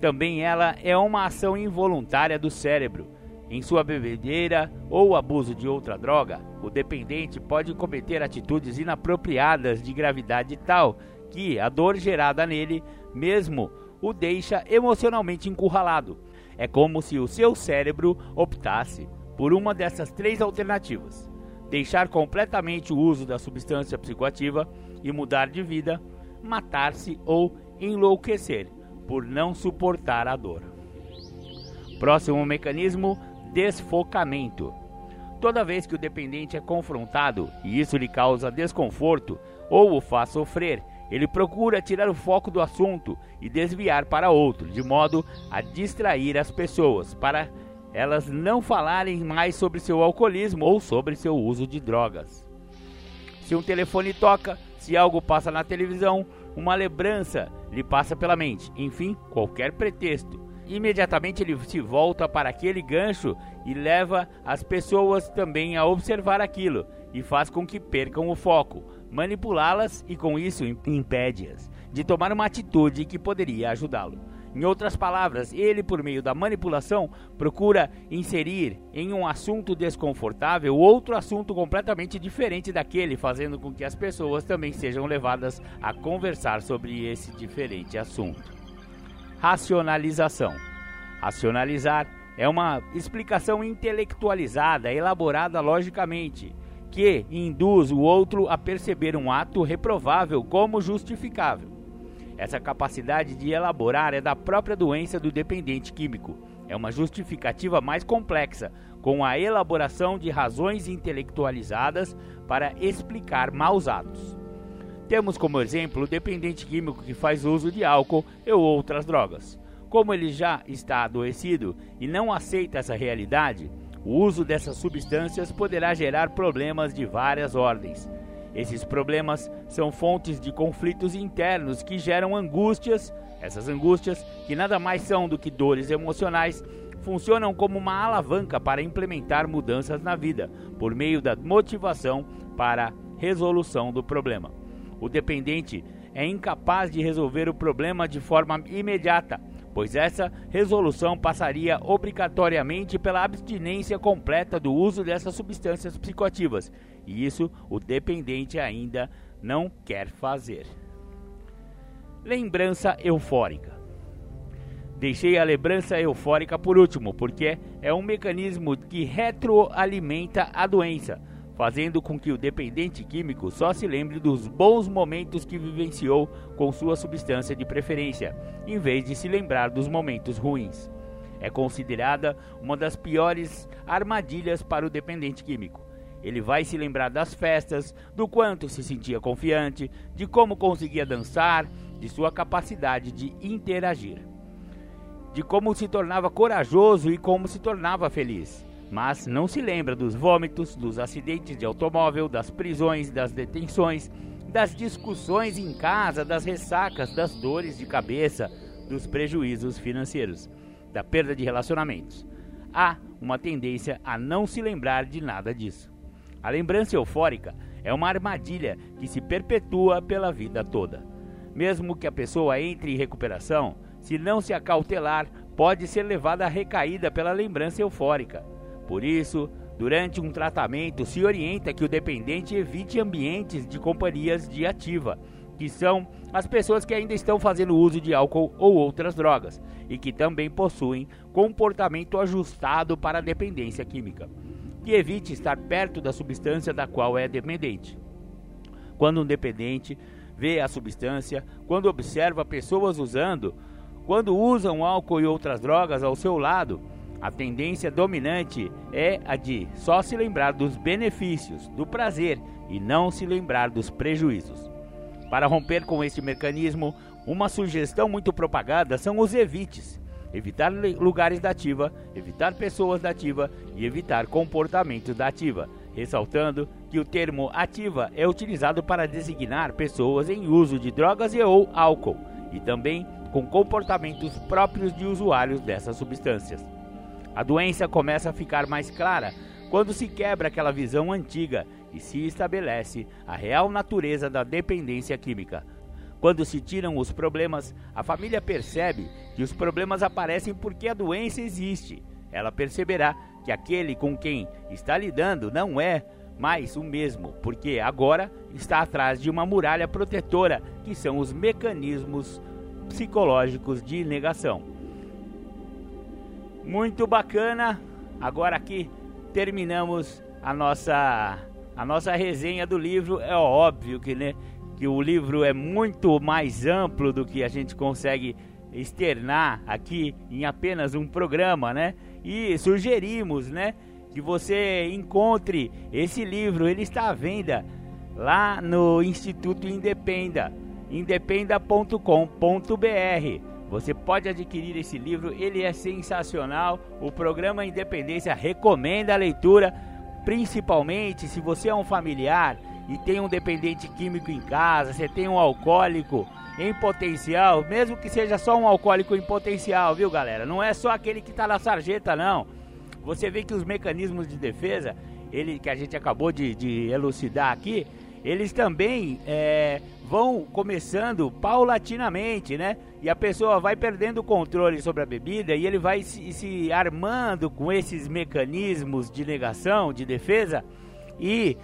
Também ela é uma ação involuntária do cérebro em sua bebedeira ou abuso de outra droga, o dependente pode cometer atitudes inapropriadas de gravidade tal que a dor gerada nele mesmo o deixa emocionalmente encurralado. É como se o seu cérebro optasse por uma dessas três alternativas: deixar completamente o uso da substância psicoativa e mudar de vida, matar-se ou enlouquecer por não suportar a dor. Próximo mecanismo desfocamento. Toda vez que o dependente é confrontado e isso lhe causa desconforto ou o faz sofrer, ele procura tirar o foco do assunto e desviar para outro, de modo a distrair as pessoas, para elas não falarem mais sobre seu alcoolismo ou sobre seu uso de drogas. Se um telefone toca, se algo passa na televisão, uma lembrança lhe passa pela mente, enfim, qualquer pretexto. Imediatamente ele se volta para aquele gancho e leva as pessoas também a observar aquilo e faz com que percam o foco, manipulá-las e com isso impede-as de tomar uma atitude que poderia ajudá-lo. Em outras palavras, ele, por meio da manipulação, procura inserir em um assunto desconfortável outro assunto completamente diferente daquele, fazendo com que as pessoas também sejam levadas a conversar sobre esse diferente assunto. Racionalização. Racionalizar é uma explicação intelectualizada, elaborada logicamente, que induz o outro a perceber um ato reprovável como justificável. Essa capacidade de elaborar é da própria doença do dependente químico. É uma justificativa mais complexa, com a elaboração de razões intelectualizadas para explicar maus atos. Temos como exemplo o dependente químico que faz uso de álcool ou outras drogas. Como ele já está adoecido e não aceita essa realidade, o uso dessas substâncias poderá gerar problemas de várias ordens. Esses problemas são fontes de conflitos internos que geram angústias. Essas angústias, que nada mais são do que dores emocionais, funcionam como uma alavanca para implementar mudanças na vida, por meio da motivação para a resolução do problema. O dependente é incapaz de resolver o problema de forma imediata, pois essa resolução passaria obrigatoriamente pela abstinência completa do uso dessas substâncias psicoativas, e isso o dependente ainda não quer fazer. Lembrança eufórica. Deixei a lembrança eufórica por último, porque é um mecanismo que retroalimenta a doença fazendo com que o dependente químico só se lembre dos bons momentos que vivenciou com sua substância de preferência, em vez de se lembrar dos momentos ruins. É considerada uma das piores armadilhas para o dependente químico. Ele vai se lembrar das festas, do quanto se sentia confiante, de como conseguia dançar, de sua capacidade de interagir, de como se tornava corajoso e como se tornava feliz mas não se lembra dos vômitos, dos acidentes de automóvel, das prisões, das detenções, das discussões em casa, das ressacas, das dores de cabeça, dos prejuízos financeiros, da perda de relacionamentos. Há uma tendência a não se lembrar de nada disso. A lembrança eufórica é uma armadilha que se perpetua pela vida toda. Mesmo que a pessoa entre em recuperação, se não se acautelar, pode ser levada à recaída pela lembrança eufórica por isso, durante um tratamento, se orienta que o dependente evite ambientes de companhias de ativa, que são as pessoas que ainda estão fazendo uso de álcool ou outras drogas e que também possuem comportamento ajustado para a dependência química. Que evite estar perto da substância da qual é dependente. Quando um dependente vê a substância, quando observa pessoas usando, quando usam álcool e outras drogas ao seu lado, a tendência dominante é a de só se lembrar dos benefícios, do prazer e não se lembrar dos prejuízos. Para romper com este mecanismo, uma sugestão muito propagada são os evites. Evitar lugares da ativa, evitar pessoas da ativa e evitar comportamentos da ativa, ressaltando que o termo ativa é utilizado para designar pessoas em uso de drogas e ou álcool, e também com comportamentos próprios de usuários dessas substâncias. A doença começa a ficar mais clara quando se quebra aquela visão antiga e se estabelece a real natureza da dependência química. Quando se tiram os problemas, a família percebe que os problemas aparecem porque a doença existe. Ela perceberá que aquele com quem está lidando não é mais o mesmo, porque agora está atrás de uma muralha protetora, que são os mecanismos psicológicos de negação. Muito bacana. Agora aqui terminamos a nossa a nossa resenha do livro. É óbvio que né, que o livro é muito mais amplo do que a gente consegue externar aqui em apenas um programa, né? E sugerimos, né, que você encontre esse livro. Ele está à venda lá no Instituto Independa. independa.com.br. Você pode adquirir esse livro, ele é sensacional. O programa Independência recomenda a leitura, principalmente se você é um familiar e tem um dependente químico em casa, você tem um alcoólico em potencial, mesmo que seja só um alcoólico em potencial, viu galera? Não é só aquele que está na sarjeta, não. Você vê que os mecanismos de defesa, ele que a gente acabou de, de elucidar aqui, eles também é, vão começando paulatinamente, né? E a pessoa vai perdendo o controle sobre a bebida e ele vai se, se armando com esses mecanismos de negação, de defesa, e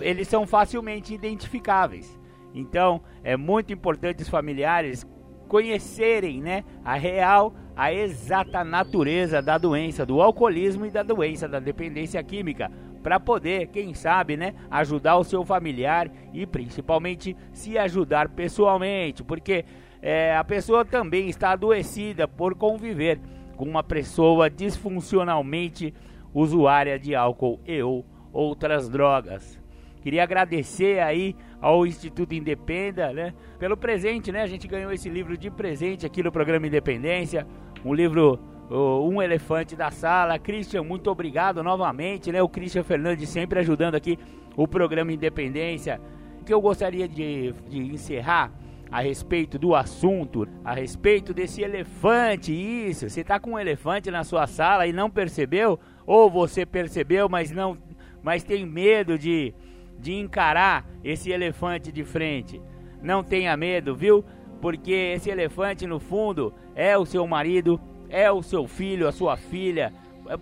eles são facilmente identificáveis. Então, é muito importante os familiares conhecerem, né, a real, a exata natureza da doença do alcoolismo e da doença da dependência química, para poder, quem sabe, né, ajudar o seu familiar e principalmente se ajudar pessoalmente, porque é, a pessoa também está adoecida por conviver com uma pessoa disfuncionalmente usuária de álcool e ou outras drogas. Queria agradecer aí ao Instituto Independa, né, pelo presente, né? A gente ganhou esse livro de presente aqui no programa Independência, um livro um elefante da sala. Christian, muito obrigado novamente, né? O Christian Fernandes sempre ajudando aqui o programa Independência. O que eu gostaria de, de encerrar a respeito do assunto, a respeito desse elefante, isso. Você tá com um elefante na sua sala e não percebeu? Ou você percebeu, mas não, mas tem medo de de encarar esse elefante de frente. Não tenha medo, viu? Porque esse elefante no fundo é o seu marido, é o seu filho, a sua filha,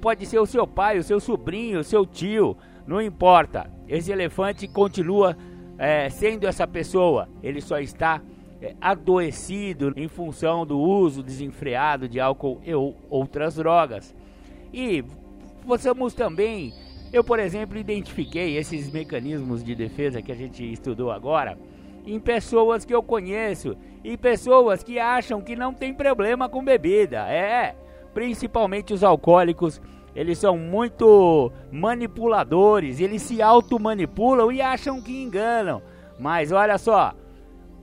pode ser o seu pai, o seu sobrinho, o seu tio, não importa. Esse elefante continua é, sendo essa pessoa, ele só está é, adoecido em função do uso desenfreado de álcool e ou outras drogas. E possamos também eu, por exemplo, identifiquei esses mecanismos de defesa que a gente estudou agora em pessoas que eu conheço e pessoas que acham que não tem problema com bebida. É, principalmente os alcoólicos, eles são muito manipuladores, eles se automanipulam e acham que enganam. Mas olha só,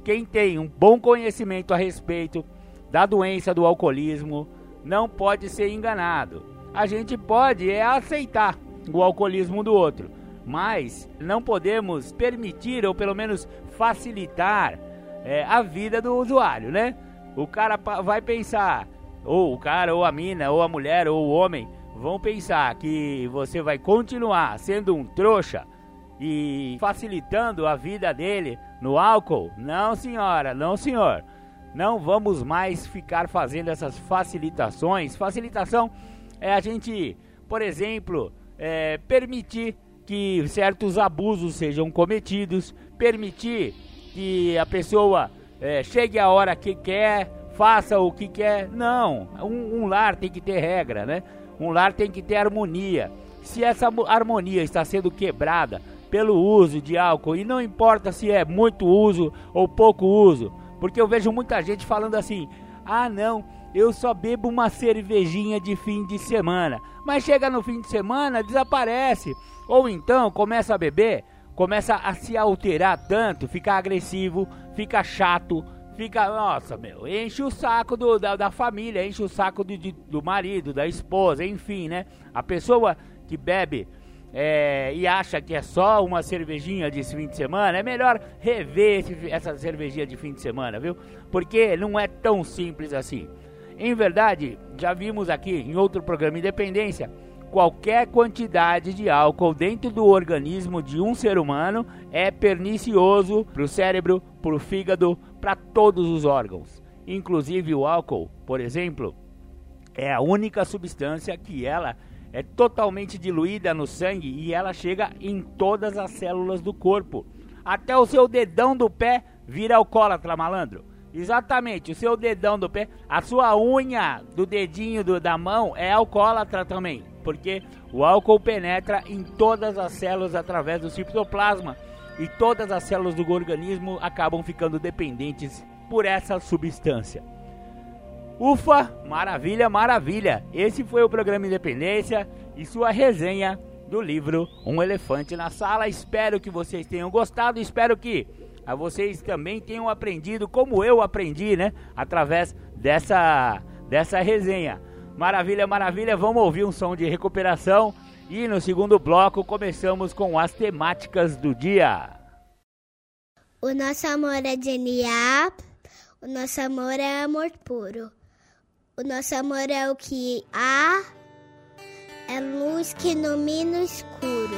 quem tem um bom conhecimento a respeito da doença do alcoolismo não pode ser enganado. A gente pode é aceitar o alcoolismo do outro. Mas não podemos permitir, ou pelo menos facilitar, é, a vida do usuário, né? O cara vai pensar, ou o cara, ou a mina, ou a mulher, ou o homem, vão pensar que você vai continuar sendo um trouxa e facilitando a vida dele no álcool. Não, senhora, não, senhor. Não vamos mais ficar fazendo essas facilitações. Facilitação é a gente, por exemplo, é, permitir que certos abusos sejam cometidos, permitir que a pessoa é, chegue a hora que quer, faça o que quer. Não, um, um, lar tem que ter regra, né? Um lar tem que ter harmonia. Se essa harmonia está sendo quebrada pelo uso de álcool, e não importa se é muito uso ou pouco uso, porque eu vejo muita gente falando assim: ah, não, eu só bebo uma cervejinha de fim de semana. Mas chega no fim de semana, desaparece. Ou então começa a beber, começa a se alterar tanto, fica agressivo, fica chato, fica, nossa, meu, enche o saco do, da, da família, enche o saco do, do marido, da esposa, enfim, né? A pessoa que bebe é, e acha que é só uma cervejinha de fim de semana, é melhor rever esse, essa cervejinha de fim de semana, viu? Porque não é tão simples assim. Em verdade, já vimos aqui em outro programa Independência, qualquer quantidade de álcool dentro do organismo de um ser humano é pernicioso para o cérebro, para o fígado, para todos os órgãos. Inclusive o álcool, por exemplo, é a única substância que ela é totalmente diluída no sangue e ela chega em todas as células do corpo. Até o seu dedão do pé vira alcoólatra, malandro. Exatamente, o seu dedão do pé, a sua unha do dedinho do, da mão é alcoólatra também, porque o álcool penetra em todas as células através do citoplasma e todas as células do organismo acabam ficando dependentes por essa substância. Ufa, maravilha, maravilha! Esse foi o programa Independência e sua resenha do livro Um Elefante na Sala. Espero que vocês tenham gostado, espero que a vocês também tenham aprendido como eu aprendi, né? Através dessa, dessa resenha. Maravilha, maravilha. Vamos ouvir um som de recuperação. E no segundo bloco começamos com as temáticas do dia. O nosso amor é genial. O nosso amor é amor puro. O nosso amor é o que há. É luz que ilumina o escuro.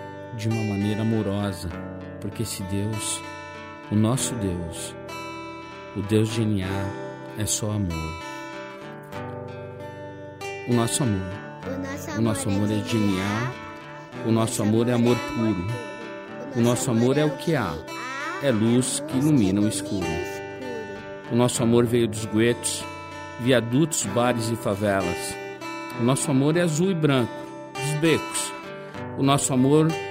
de uma maneira amorosa, porque esse Deus, o nosso Deus, o Deus de GNA é só amor. O nosso amor. O nosso amor é genial. O nosso amor é amor puro. O nosso amor é o que há. É luz que ilumina o escuro. O nosso amor veio dos guetos, viadutos, bares e favelas. O nosso amor é azul e branco, dos becos. O nosso amor é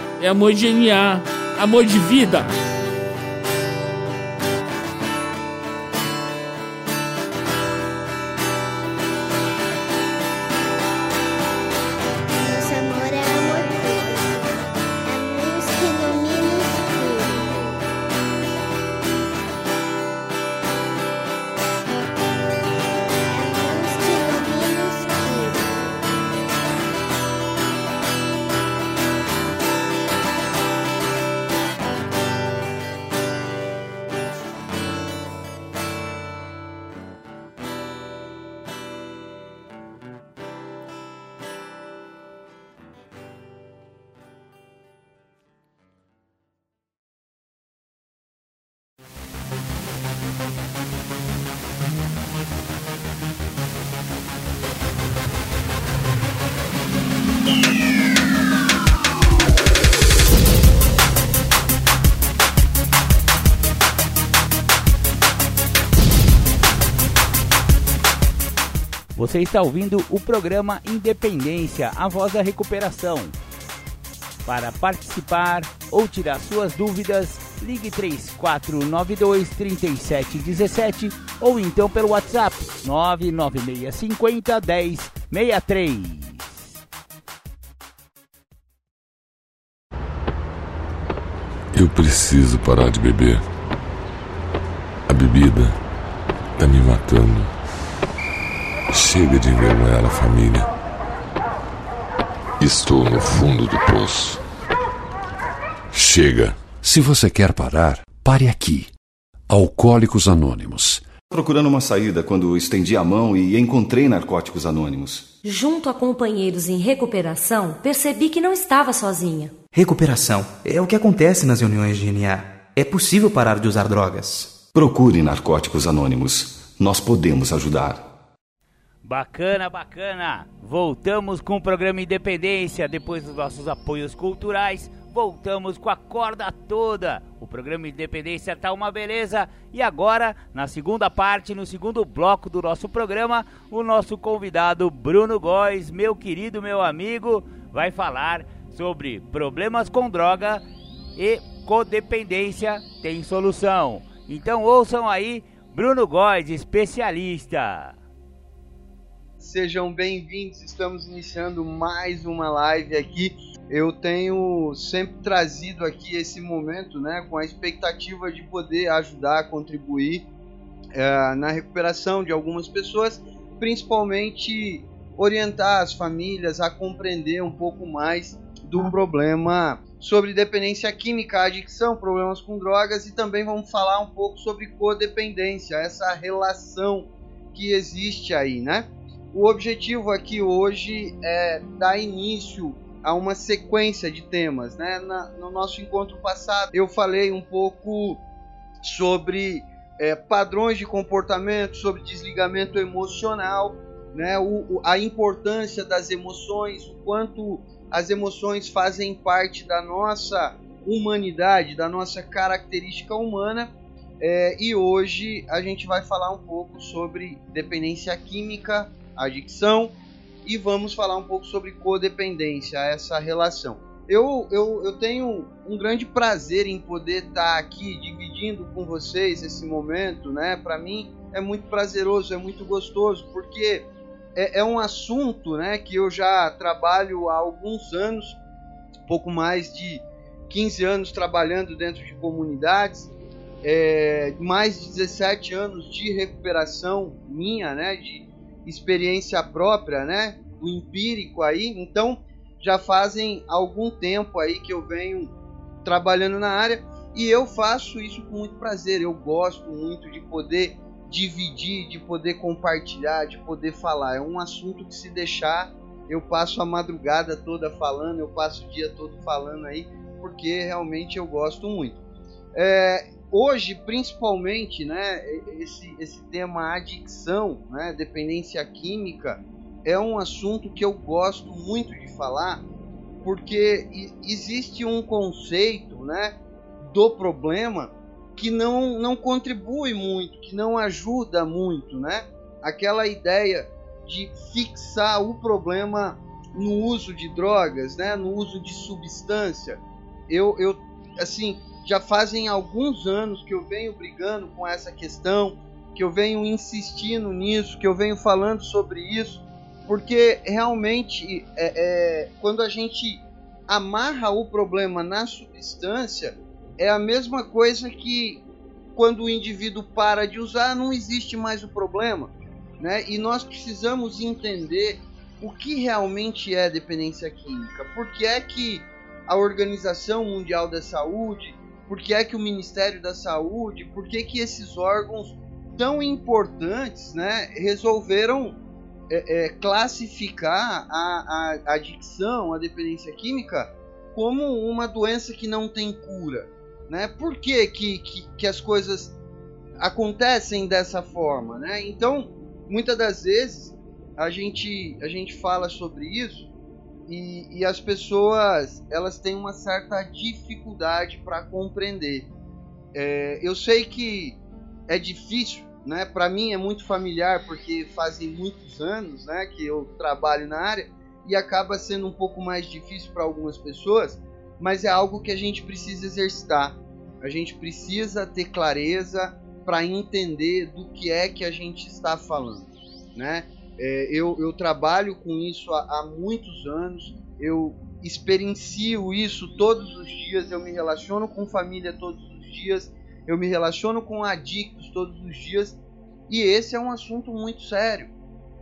É amor genial. Amor de vida. Você está ouvindo o programa Independência, a voz da recuperação. Para participar ou tirar suas dúvidas, ligue 3492 3717 ou então pelo WhatsApp 99650 1063. Eu preciso parar de beber. A bebida tá me matando. Chega de envergonhar a família. Estou no fundo do poço. Chega. Se você quer parar, pare aqui. Alcoólicos Anônimos. Procurando uma saída quando estendi a mão e encontrei Narcóticos Anônimos. Junto a companheiros em recuperação, percebi que não estava sozinha. Recuperação é o que acontece nas reuniões de NA. É possível parar de usar drogas. Procure Narcóticos Anônimos. Nós podemos ajudar. Bacana, bacana. Voltamos com o programa Independência depois dos nossos apoios culturais. Voltamos com a corda toda. O programa Independência tá uma beleza. E agora, na segunda parte, no segundo bloco do nosso programa, o nosso convidado Bruno Góes, meu querido, meu amigo, vai falar sobre problemas com droga e codependência tem solução. Então ouçam aí Bruno Góes, especialista. Sejam bem-vindos, estamos iniciando mais uma live aqui. Eu tenho sempre trazido aqui esse momento, né, com a expectativa de poder ajudar, contribuir é, na recuperação de algumas pessoas, principalmente orientar as famílias a compreender um pouco mais do problema sobre dependência química, adicção, problemas com drogas e também vamos falar um pouco sobre codependência, essa relação que existe aí, né? O objetivo aqui hoje é dar início a uma sequência de temas, né? Na, no nosso encontro passado eu falei um pouco sobre é, padrões de comportamento, sobre desligamento emocional, né? O, o, a importância das emoções, o quanto as emoções fazem parte da nossa humanidade, da nossa característica humana. É, e hoje a gente vai falar um pouco sobre dependência química, adicção e vamos falar um pouco sobre codependência, essa relação. Eu, eu, eu tenho um grande prazer em poder estar aqui dividindo com vocês esse momento, né? Para mim é muito prazeroso, é muito gostoso, porque é, é um assunto né, que eu já trabalho há alguns anos, pouco mais de 15 anos trabalhando dentro de comunidades, é, mais de 17 anos de recuperação minha, né, de experiência própria, né, o empírico aí. Então já fazem algum tempo aí que eu venho trabalhando na área e eu faço isso com muito prazer. Eu gosto muito de poder dividir, de poder compartilhar, de poder falar. É um assunto que se deixar, eu passo a madrugada toda falando, eu passo o dia todo falando aí, porque realmente eu gosto muito. É, hoje, principalmente, né, esse, esse tema adicção, né, dependência química, é um assunto que eu gosto muito de falar, porque existe um conceito, né, do problema que não, não contribui muito, que não ajuda muito, né? Aquela ideia de fixar o problema no uso de drogas, né? No uso de substância. Eu, eu assim, já fazem alguns anos que eu venho brigando com essa questão, que eu venho insistindo nisso, que eu venho falando sobre isso, porque realmente é, é, quando a gente amarra o problema na substância, é a mesma coisa que quando o indivíduo para de usar, não existe mais o problema. Né? E nós precisamos entender o que realmente é dependência química. Por que é que a Organização Mundial da Saúde, por que é que o Ministério da Saúde, por que, que esses órgãos tão importantes né, resolveram é, é, classificar a, a adicção, a dependência química, como uma doença que não tem cura? né? Por que, que, que, que as coisas acontecem dessa forma, né? Então, muitas das vezes a gente a gente fala sobre isso e, e as pessoas elas têm uma certa dificuldade para compreender. É, eu sei que é difícil, né? Para mim é muito familiar porque fazem muitos anos, né, que eu trabalho na área e acaba sendo um pouco mais difícil para algumas pessoas mas é algo que a gente precisa exercitar. A gente precisa ter clareza para entender do que é que a gente está falando, né? É, eu, eu trabalho com isso há, há muitos anos, eu experiencio isso todos os dias, eu me relaciono com família todos os dias, eu me relaciono com adictos todos os dias, e esse é um assunto muito sério,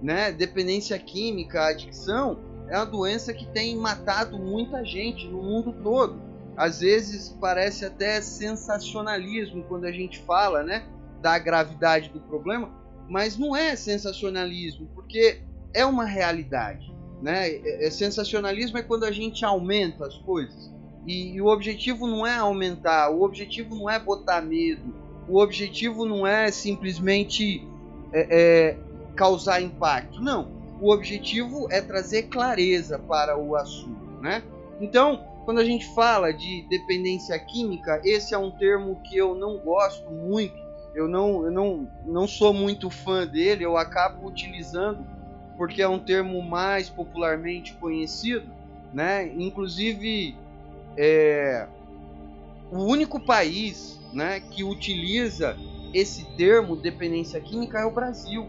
né? Dependência química, adicção, é uma doença que tem matado muita gente no mundo todo. Às vezes parece até sensacionalismo quando a gente fala, né, da gravidade do problema, mas não é sensacionalismo, porque é uma realidade, né? É, é sensacionalismo é quando a gente aumenta as coisas. E, e o objetivo não é aumentar, o objetivo não é botar medo, o objetivo não é simplesmente é, é, causar impacto, não o objetivo é trazer clareza para o assunto, né? Então, quando a gente fala de dependência química, esse é um termo que eu não gosto muito. Eu não, eu não, não sou muito fã dele. Eu acabo utilizando porque é um termo mais popularmente conhecido, né? Inclusive, é, o único país, né, que utiliza esse termo dependência química é o Brasil.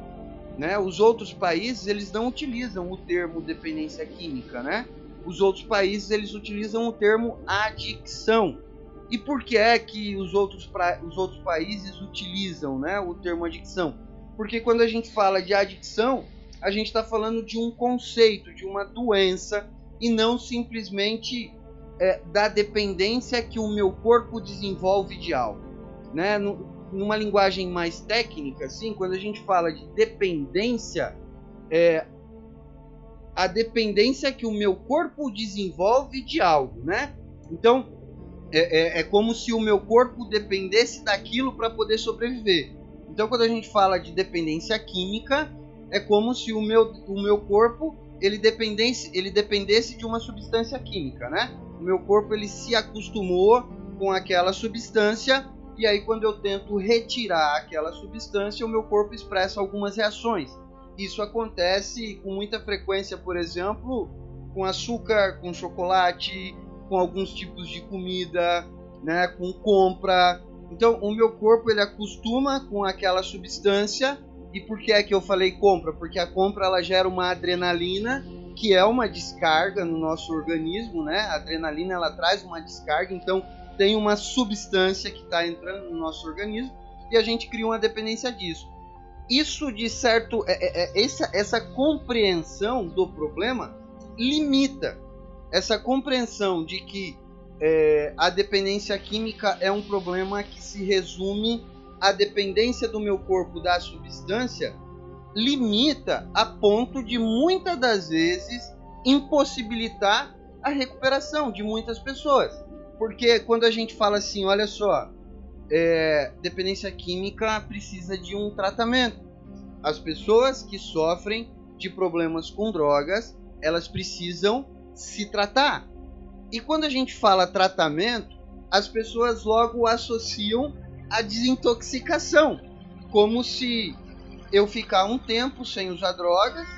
Né? Os outros países eles não utilizam o termo dependência química, né? Os outros países eles utilizam o termo adicção. E por que é que os outros, pra... os outros países utilizam né, o termo adicção? Porque quando a gente fala de adicção, a gente está falando de um conceito, de uma doença, e não simplesmente é, da dependência que o meu corpo desenvolve de algo. Né? Numa linguagem mais técnica, assim, quando a gente fala de dependência, é a dependência que o meu corpo desenvolve de algo, né? Então, é, é, é como se o meu corpo dependesse daquilo para poder sobreviver. Então, quando a gente fala de dependência química, é como se o meu, o meu corpo ele dependesse, ele dependesse de uma substância química, né? O meu corpo ele se acostumou com aquela substância e aí quando eu tento retirar aquela substância, o meu corpo expressa algumas reações. Isso acontece com muita frequência, por exemplo, com açúcar, com chocolate, com alguns tipos de comida, né, com compra. Então, o meu corpo ele acostuma com aquela substância. E por que é que eu falei compra? Porque a compra ela gera uma adrenalina, que é uma descarga no nosso organismo, né? A adrenalina ela traz uma descarga, então tem uma substância que está entrando no nosso organismo e a gente cria uma dependência disso. Isso, de certo, é, é, é, essa, essa compreensão do problema limita essa compreensão de que é, a dependência química é um problema que se resume à dependência do meu corpo da substância, limita a ponto de muitas das vezes impossibilitar a recuperação de muitas pessoas. Porque quando a gente fala assim, olha só, é, dependência química precisa de um tratamento. As pessoas que sofrem de problemas com drogas, elas precisam se tratar. E quando a gente fala tratamento, as pessoas logo associam a desintoxicação, como se eu ficar um tempo sem usar drogas,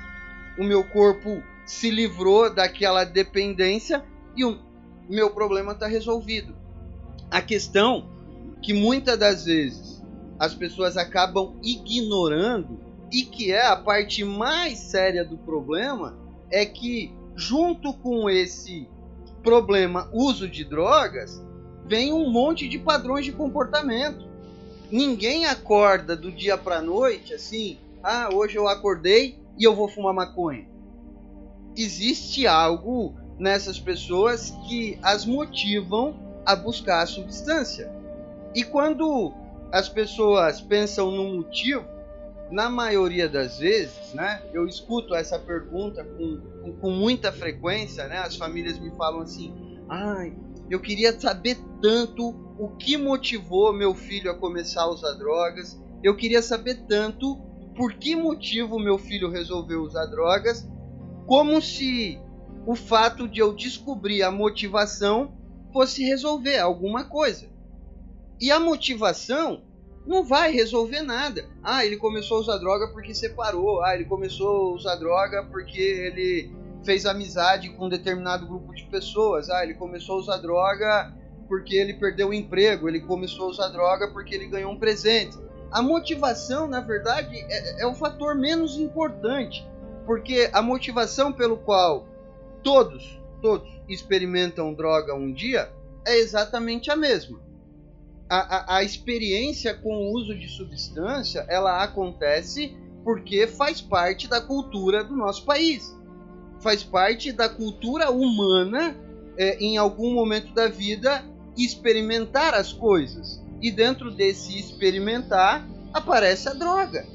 o meu corpo se livrou daquela dependência e um, meu problema está resolvido. A questão que muitas das vezes as pessoas acabam ignorando e que é a parte mais séria do problema é que junto com esse problema uso de drogas vem um monte de padrões de comportamento. Ninguém acorda do dia para noite assim, ah, hoje eu acordei e eu vou fumar maconha. Existe algo nessas pessoas que as motivam a buscar a substância. E quando as pessoas pensam no motivo, na maioria das vezes, né, eu escuto essa pergunta com, com, com muita frequência, né, as famílias me falam assim, ai, eu queria saber tanto o que motivou meu filho a começar a usar drogas, eu queria saber tanto por que motivo meu filho resolveu usar drogas, como se o fato de eu descobrir a motivação fosse resolver alguma coisa. E a motivação não vai resolver nada. Ah, ele começou a usar droga porque separou. Ah, ele começou a usar droga porque ele fez amizade com um determinado grupo de pessoas. Ah, ele começou a usar droga porque ele perdeu o emprego, ele começou a usar droga porque ele ganhou um presente. A motivação, na verdade, é, é o fator menos importante, porque a motivação pelo qual todos, todos experimentam droga um dia é exatamente a mesma. A, a, a experiência com o uso de substância ela acontece porque faz parte da cultura do nosso país, faz parte da cultura humana é, em algum momento da vida experimentar as coisas. E dentro desse experimentar aparece a droga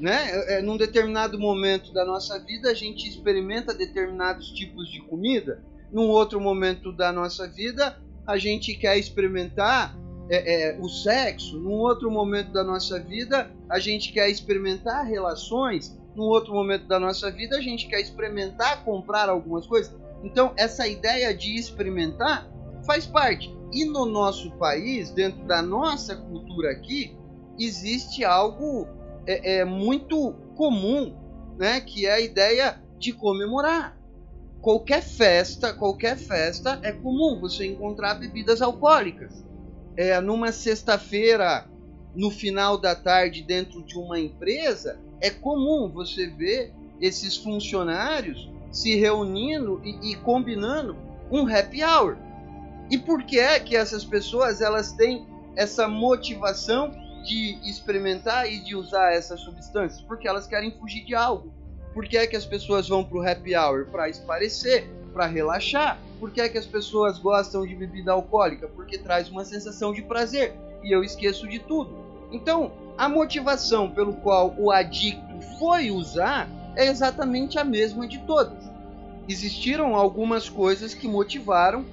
né? É, é, num determinado momento da nossa vida a gente experimenta determinados tipos de comida, num outro momento da nossa vida a gente quer experimentar é, é, o sexo, num outro momento da nossa vida a gente quer experimentar relações, num outro momento da nossa vida a gente quer experimentar comprar algumas coisas. Então essa ideia de experimentar faz parte. E no nosso país, dentro da nossa cultura aqui, existe algo é, é muito comum, né? Que é a ideia de comemorar. Qualquer festa, qualquer festa é comum você encontrar bebidas alcoólicas. É, numa sexta-feira, no final da tarde, dentro de uma empresa, é comum você ver esses funcionários se reunindo e, e combinando um happy hour. E por que é que essas pessoas elas têm essa motivação de experimentar e de usar essas substâncias? Porque elas querem fugir de algo. Por que é que as pessoas vão para o happy hour? Para esparecer, para relaxar. Por que é que as pessoas gostam de bebida alcoólica? Porque traz uma sensação de prazer e eu esqueço de tudo. Então, a motivação pelo qual o adicto foi usar é exatamente a mesma de todas. Existiram algumas coisas que motivaram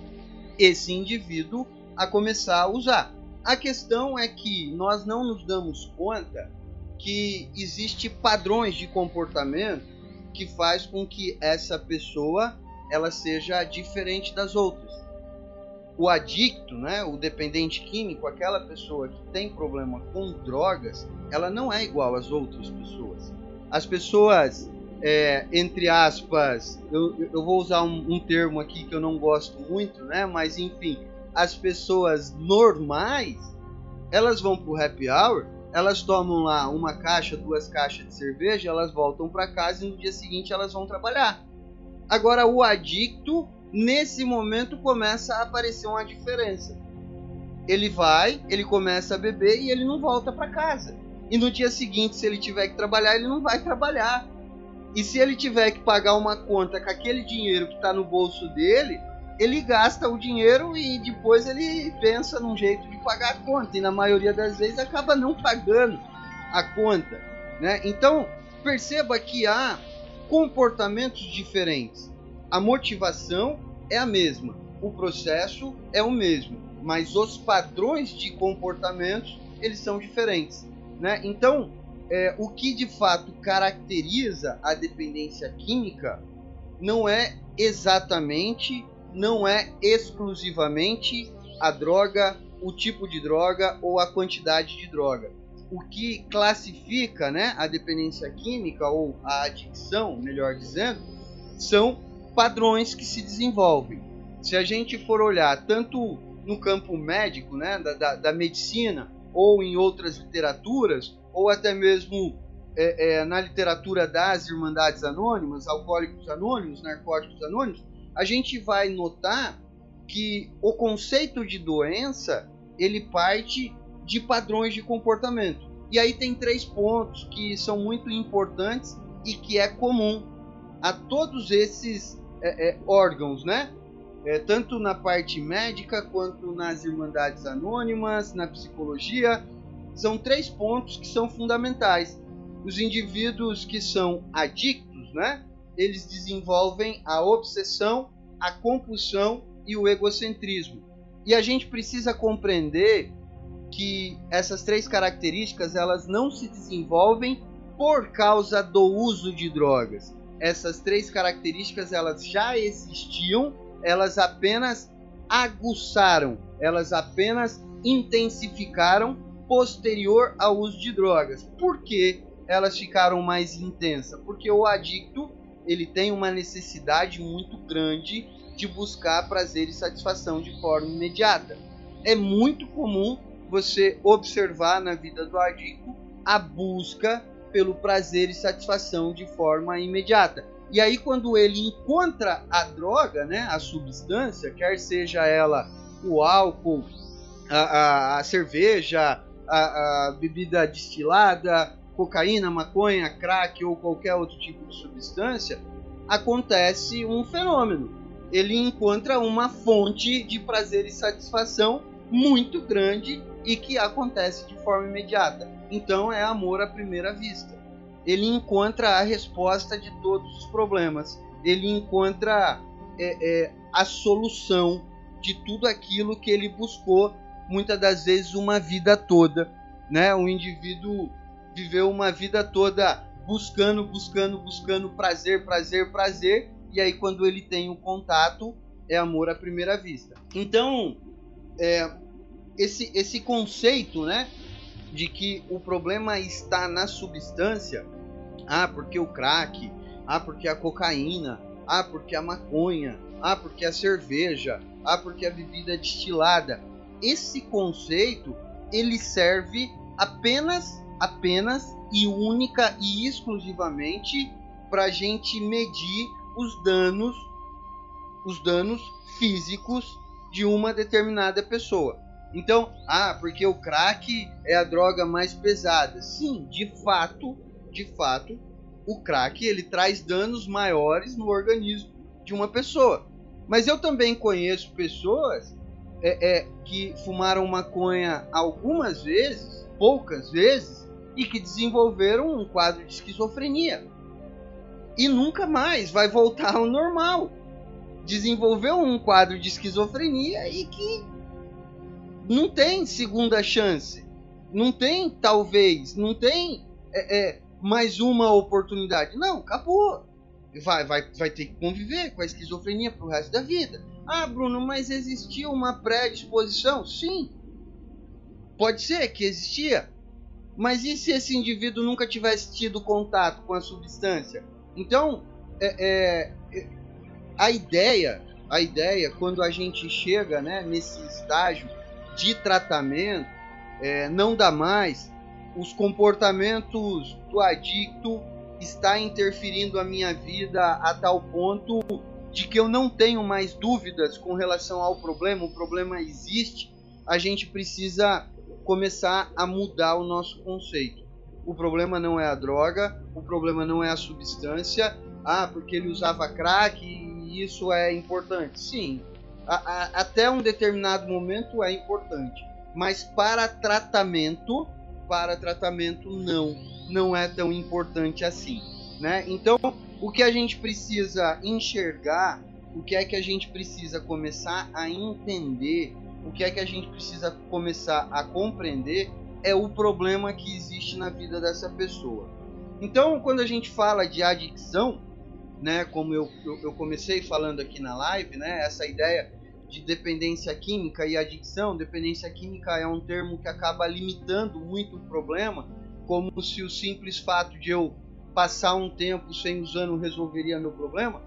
esse indivíduo a começar a usar. A questão é que nós não nos damos conta que existe padrões de comportamento que faz com que essa pessoa ela seja diferente das outras. O adicto, né, o dependente químico, aquela pessoa que tem problema com drogas, ela não é igual às outras pessoas. As pessoas, é, entre aspas, eu, eu vou usar um, um termo aqui que eu não gosto muito, né, mas enfim, as pessoas normais, elas vão pro happy hour, elas tomam lá uma caixa, duas caixas de cerveja, elas voltam para casa e no dia seguinte elas vão trabalhar. Agora o adicto, nesse momento começa a aparecer uma diferença. Ele vai, ele começa a beber e ele não volta para casa. E no dia seguinte, se ele tiver que trabalhar, ele não vai trabalhar. E se ele tiver que pagar uma conta com aquele dinheiro que está no bolso dele, ele gasta o dinheiro e depois ele pensa num jeito de pagar a conta. E na maioria das vezes acaba não pagando a conta. Né? Então, perceba que há comportamentos diferentes. A motivação é a mesma, o processo é o mesmo, mas os padrões de comportamentos eles são diferentes. Né? Então, é, o que de fato caracteriza a dependência química não é exatamente não é exclusivamente a droga, o tipo de droga ou a quantidade de droga. O que classifica né, a dependência química ou a adicção, melhor dizendo, são padrões que se desenvolvem. Se a gente for olhar tanto no campo médico, né, da, da, da medicina, ou em outras literaturas, ou até mesmo é, é, na literatura das Irmandades Anônimas, Alcoólicos Anônimos, Narcóticos Anônimos, a gente vai notar que o conceito de doença ele parte de padrões de comportamento. E aí tem três pontos que são muito importantes e que é comum a todos esses é, é, órgãos, né? É, tanto na parte médica quanto nas irmandades anônimas, na psicologia, são três pontos que são fundamentais. Os indivíduos que são adictos, né? eles desenvolvem a obsessão, a compulsão e o egocentrismo. E a gente precisa compreender que essas três características elas não se desenvolvem por causa do uso de drogas. Essas três características elas já existiam, elas apenas aguçaram, elas apenas intensificaram posterior ao uso de drogas. Por que elas ficaram mais intensas? Porque o adicto ele tem uma necessidade muito grande de buscar prazer e satisfação de forma imediata. É muito comum você observar na vida do adicto a busca pelo prazer e satisfação de forma imediata. E aí, quando ele encontra a droga, né, a substância, quer seja ela o álcool, a, a, a cerveja, a, a bebida destilada, cocaína, maconha, crack ou qualquer outro tipo de substância, acontece um fenômeno. Ele encontra uma fonte de prazer e satisfação muito grande e que acontece de forma imediata. Então é amor à primeira vista. Ele encontra a resposta de todos os problemas. Ele encontra é, é, a solução de tudo aquilo que ele buscou, muitas das vezes uma vida toda. Né? O indivíduo viveu uma vida toda buscando, buscando, buscando prazer, prazer, prazer, e aí quando ele tem o um contato é amor à primeira vista. Então, é, esse, esse conceito, né, de que o problema está na substância, ah, porque o crack, ah, porque a cocaína, ah, porque a maconha, ah, porque a cerveja, ah, porque a bebida destilada. Esse conceito, ele serve apenas, apenas e única e exclusivamente para a gente medir os danos, os danos físicos de uma determinada pessoa. Então, ah, porque o crack é a droga mais pesada. Sim, de fato, de fato, o crack ele traz danos maiores no organismo de uma pessoa. Mas eu também conheço pessoas é, é, que fumaram maconha algumas vezes, poucas vezes, e que desenvolveram um quadro de esquizofrenia. E nunca mais vai voltar ao normal. Desenvolveu um quadro de esquizofrenia e que não tem segunda chance. Não tem, talvez, não tem é, é, mais uma oportunidade. Não, acabou. Vai, vai, vai ter que conviver com a esquizofrenia pro resto da vida. Ah, Bruno, mas existia uma predisposição? Sim. Pode ser que existia. Mas e se esse indivíduo nunca tivesse tido contato com a substância? Então, é, é, a ideia, a ideia, quando a gente chega né, nesse estágio de tratamento, é, não dá mais, os comportamentos do adicto está interferindo a minha vida a tal ponto de que eu não tenho mais dúvidas com relação ao problema, o problema existe, a gente precisa começar a mudar o nosso conceito. O problema não é a droga, o problema não é a substância, ah, porque ele usava crack e isso é importante. Sim, a, a, até um determinado momento é importante, mas para tratamento, para tratamento não, não é tão importante assim, né? Então, o que a gente precisa enxergar, o que é que a gente precisa começar a entender, o que é que a gente precisa começar a compreender é o problema que existe na vida dessa pessoa. Então, quando a gente fala de adicção, né, como eu, eu, comecei falando aqui na live, né, essa ideia de dependência química e adicção, dependência química é um termo que acaba limitando muito o problema, como se o simples fato de eu passar um tempo sem usando resolveria meu problema.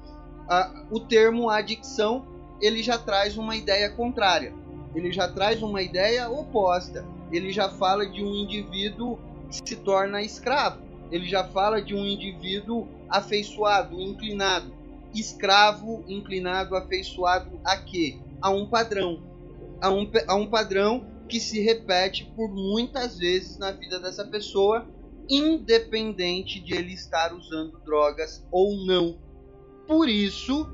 Ah, o termo adicção ele já traz uma ideia contrária, ele já traz uma ideia oposta, ele já fala de um indivíduo que se torna escravo, ele já fala de um indivíduo afeiçoado, inclinado. Escravo, inclinado, afeiçoado a quê? A um padrão. A um, a um padrão que se repete por muitas vezes na vida dessa pessoa, independente de ele estar usando drogas ou não. Por isso,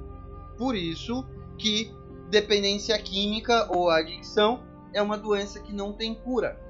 por isso que dependência química ou adicção é uma doença que não tem cura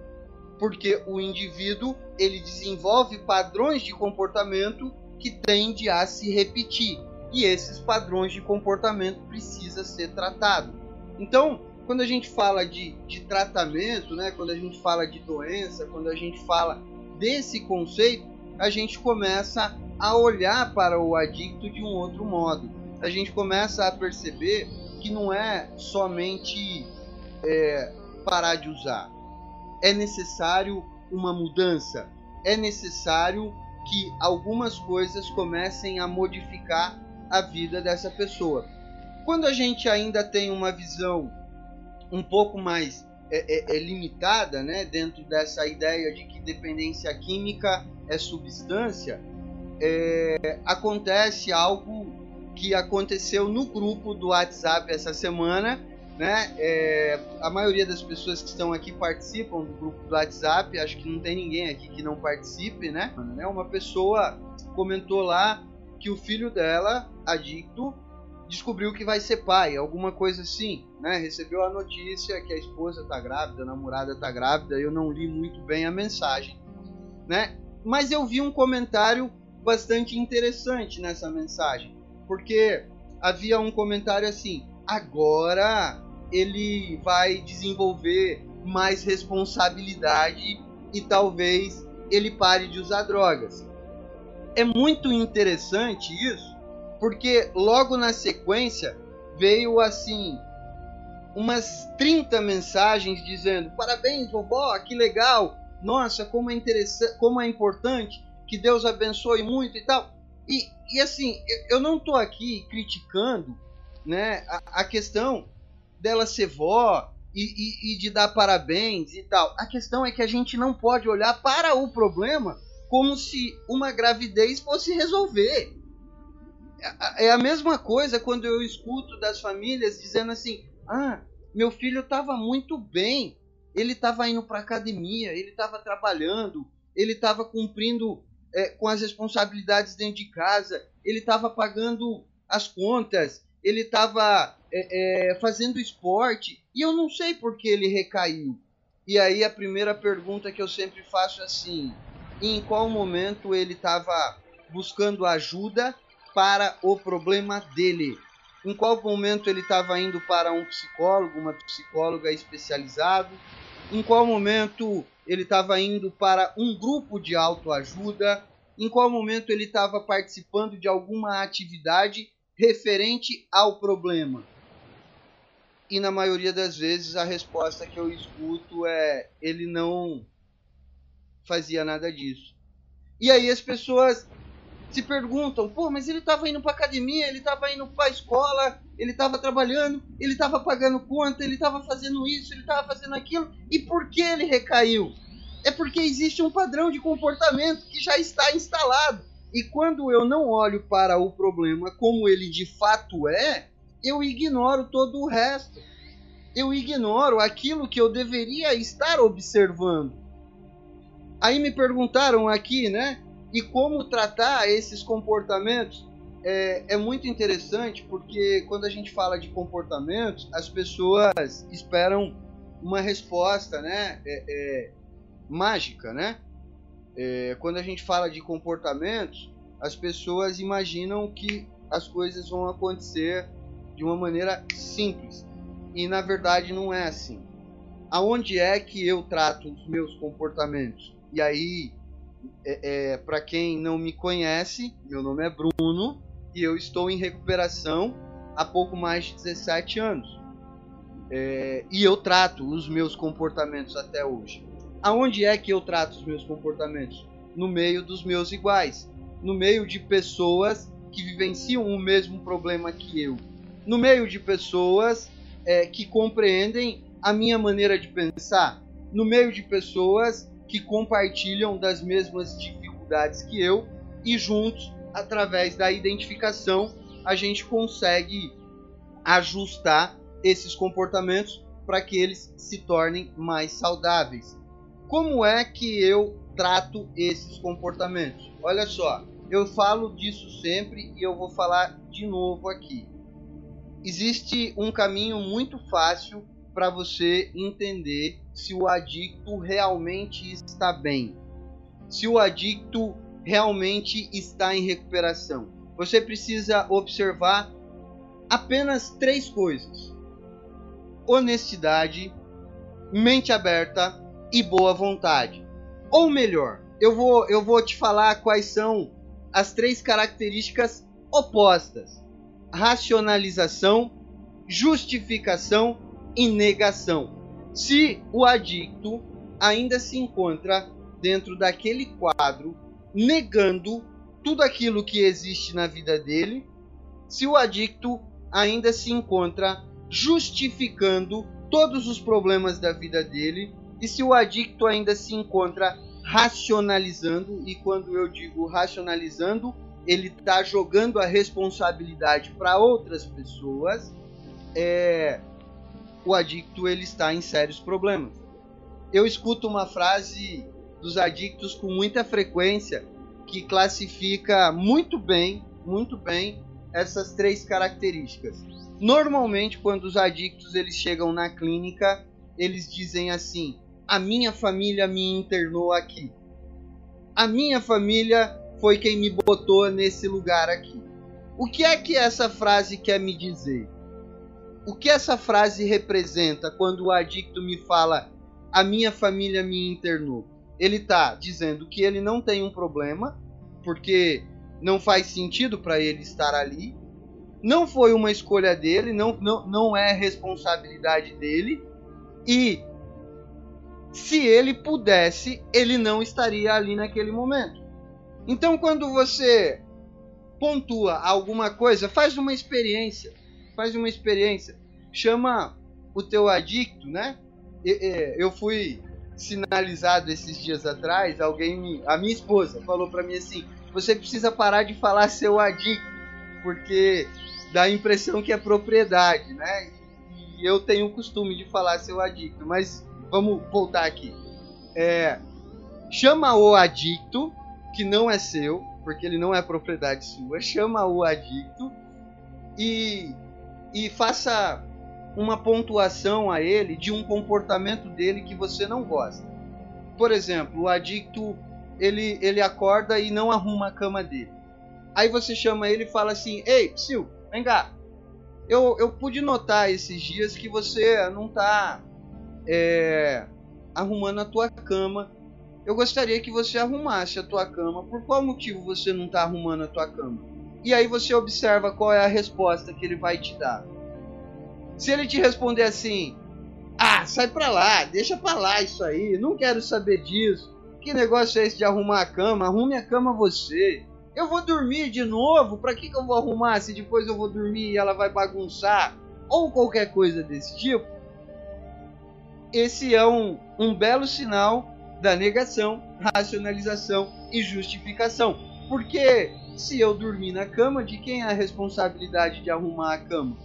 porque o indivíduo ele desenvolve padrões de comportamento que tende a se repetir e esses padrões de comportamento precisa ser tratado. Então, quando a gente fala de, de tratamento, né, quando a gente fala de doença, quando a gente fala desse conceito, a gente começa a olhar para o adicto de um outro modo. A gente começa a perceber que não é somente é, parar de usar, é necessário uma mudança, é necessário que algumas coisas comecem a modificar a vida dessa pessoa. Quando a gente ainda tem uma visão um pouco mais é, é, é limitada, né, dentro dessa ideia de que dependência química é substância, é, acontece algo que aconteceu no grupo do WhatsApp essa semana. Né? É, a maioria das pessoas que estão aqui participam do grupo do WhatsApp. Acho que não tem ninguém aqui que não participe, né? Uma pessoa comentou lá que o filho dela, adicto, descobriu que vai ser pai, alguma coisa assim, né? Recebeu a notícia que a esposa tá grávida, a namorada tá grávida. Eu não li muito bem a mensagem, né? Mas eu vi um comentário bastante interessante nessa mensagem, porque havia um comentário assim: agora ele vai desenvolver mais responsabilidade e talvez ele pare de usar drogas. É muito interessante isso, porque logo na sequência veio assim umas 30 mensagens dizendo: "Parabéns, vovó, que legal. Nossa, como é interessante, como é importante que Deus abençoe muito e tal. E, e assim, eu não estou aqui criticando né, a, a, questão dela ser vó e, e, e de dar parabéns e tal. A questão é que a gente não pode olhar para o problema como se uma gravidez fosse resolver. É, é a mesma coisa quando eu escuto das famílias dizendo assim: ah, meu filho estava muito bem, ele estava indo para academia, ele estava trabalhando, ele estava cumprindo é, com as responsabilidades dentro de casa, ele estava pagando as contas, ele estava é, é, fazendo esporte e eu não sei por que ele recaiu. E aí a primeira pergunta que eu sempre faço é assim: em qual momento ele estava buscando ajuda para o problema dele? Em qual momento ele estava indo para um psicólogo, uma psicóloga especializado? Em qual momento ele estava indo para um grupo de autoajuda, em qual momento ele estava participando de alguma atividade referente ao problema. E na maioria das vezes a resposta que eu escuto é ele não fazia nada disso. E aí as pessoas se perguntam: pô, mas ele estava indo para academia, ele estava indo para escola, ele estava trabalhando, ele estava pagando conta, ele estava fazendo isso, ele estava fazendo aquilo, e por que ele recaiu? É porque existe um padrão de comportamento que já está instalado. E quando eu não olho para o problema como ele de fato é, eu ignoro todo o resto. Eu ignoro aquilo que eu deveria estar observando. Aí me perguntaram aqui, né? E como tratar esses comportamentos? É, é, muito interessante porque quando a gente fala de comportamentos, as pessoas esperam uma resposta, né? É, é, mágica, né? É, quando a gente fala de comportamentos, as pessoas imaginam que as coisas vão acontecer de uma maneira simples. E na verdade não é assim. Aonde é que eu trato os meus comportamentos? E aí é, é, para quem não me conhece, meu nome é Bruno e eu estou em recuperação há pouco mais de 17 anos. É, e eu trato os meus comportamentos até hoje. Aonde é que eu trato os meus comportamentos? No meio dos meus iguais, no meio de pessoas que vivenciam o mesmo problema que eu, no meio de pessoas é, que compreendem a minha maneira de pensar, no meio de pessoas que compartilham das mesmas dificuldades que eu e juntos, através da identificação, a gente consegue ajustar esses comportamentos para que eles se tornem mais saudáveis. Como é que eu trato esses comportamentos? Olha só, eu falo disso sempre e eu vou falar de novo aqui. Existe um caminho muito fácil para você entender se o adicto realmente está bem, se o adicto realmente está em recuperação. Você precisa observar apenas três coisas: honestidade, mente aberta e boa vontade. Ou melhor, eu vou, eu vou te falar quais são as três características opostas: racionalização, justificação e negação. Se o adicto ainda se encontra dentro daquele quadro negando tudo aquilo que existe na vida dele, se o adicto ainda se encontra justificando todos os problemas da vida dele e se o adicto ainda se encontra racionalizando, e quando eu digo racionalizando, ele está jogando a responsabilidade para outras pessoas, é, o adicto ele está em sérios problemas. Eu escuto uma frase dos adictos com muita frequência que classifica muito bem, muito bem essas três características. Normalmente, quando os adictos eles chegam na clínica, eles dizem assim: "A minha família me internou aqui. A minha família foi quem me botou nesse lugar aqui." O que é que essa frase quer me dizer? O que essa frase representa quando o adicto me fala: "A minha família me internou"? Ele está dizendo que ele não tem um problema, porque não faz sentido para ele estar ali. Não foi uma escolha dele, não, não, não é responsabilidade dele. E se ele pudesse, ele não estaria ali naquele momento. Então, quando você pontua alguma coisa, faz uma experiência, faz uma experiência, chama o teu adicto, né? Eu fui sinalizado esses dias atrás, alguém a minha esposa falou para mim assim: "Você precisa parar de falar seu adicto, porque dá a impressão que é propriedade, né? E eu tenho o costume de falar seu adicto, mas vamos voltar aqui. É, chama o adicto, que não é seu, porque ele não é propriedade sua, chama o adicto e, e faça uma pontuação a ele de um comportamento dele que você não gosta. Por exemplo, o adicto ele, ele acorda e não arruma a cama dele. Aí você chama ele e fala assim: Ei, Psyu, vem cá. Eu, eu pude notar esses dias que você não tá é, arrumando a tua cama. Eu gostaria que você arrumasse a tua cama. Por qual motivo você não tá arrumando a tua cama? E aí você observa qual é a resposta que ele vai te dar. Se ele te responder assim: Ah, sai pra lá, deixa pra lá isso aí, não quero saber disso. Que negócio é esse de arrumar a cama? Arrume a cama você. Eu vou dormir de novo? Pra que, que eu vou arrumar se depois eu vou dormir e ela vai bagunçar? Ou qualquer coisa desse tipo. Esse é um, um belo sinal da negação, racionalização e justificação. Porque se eu dormir na cama, de quem é a responsabilidade de arrumar a cama?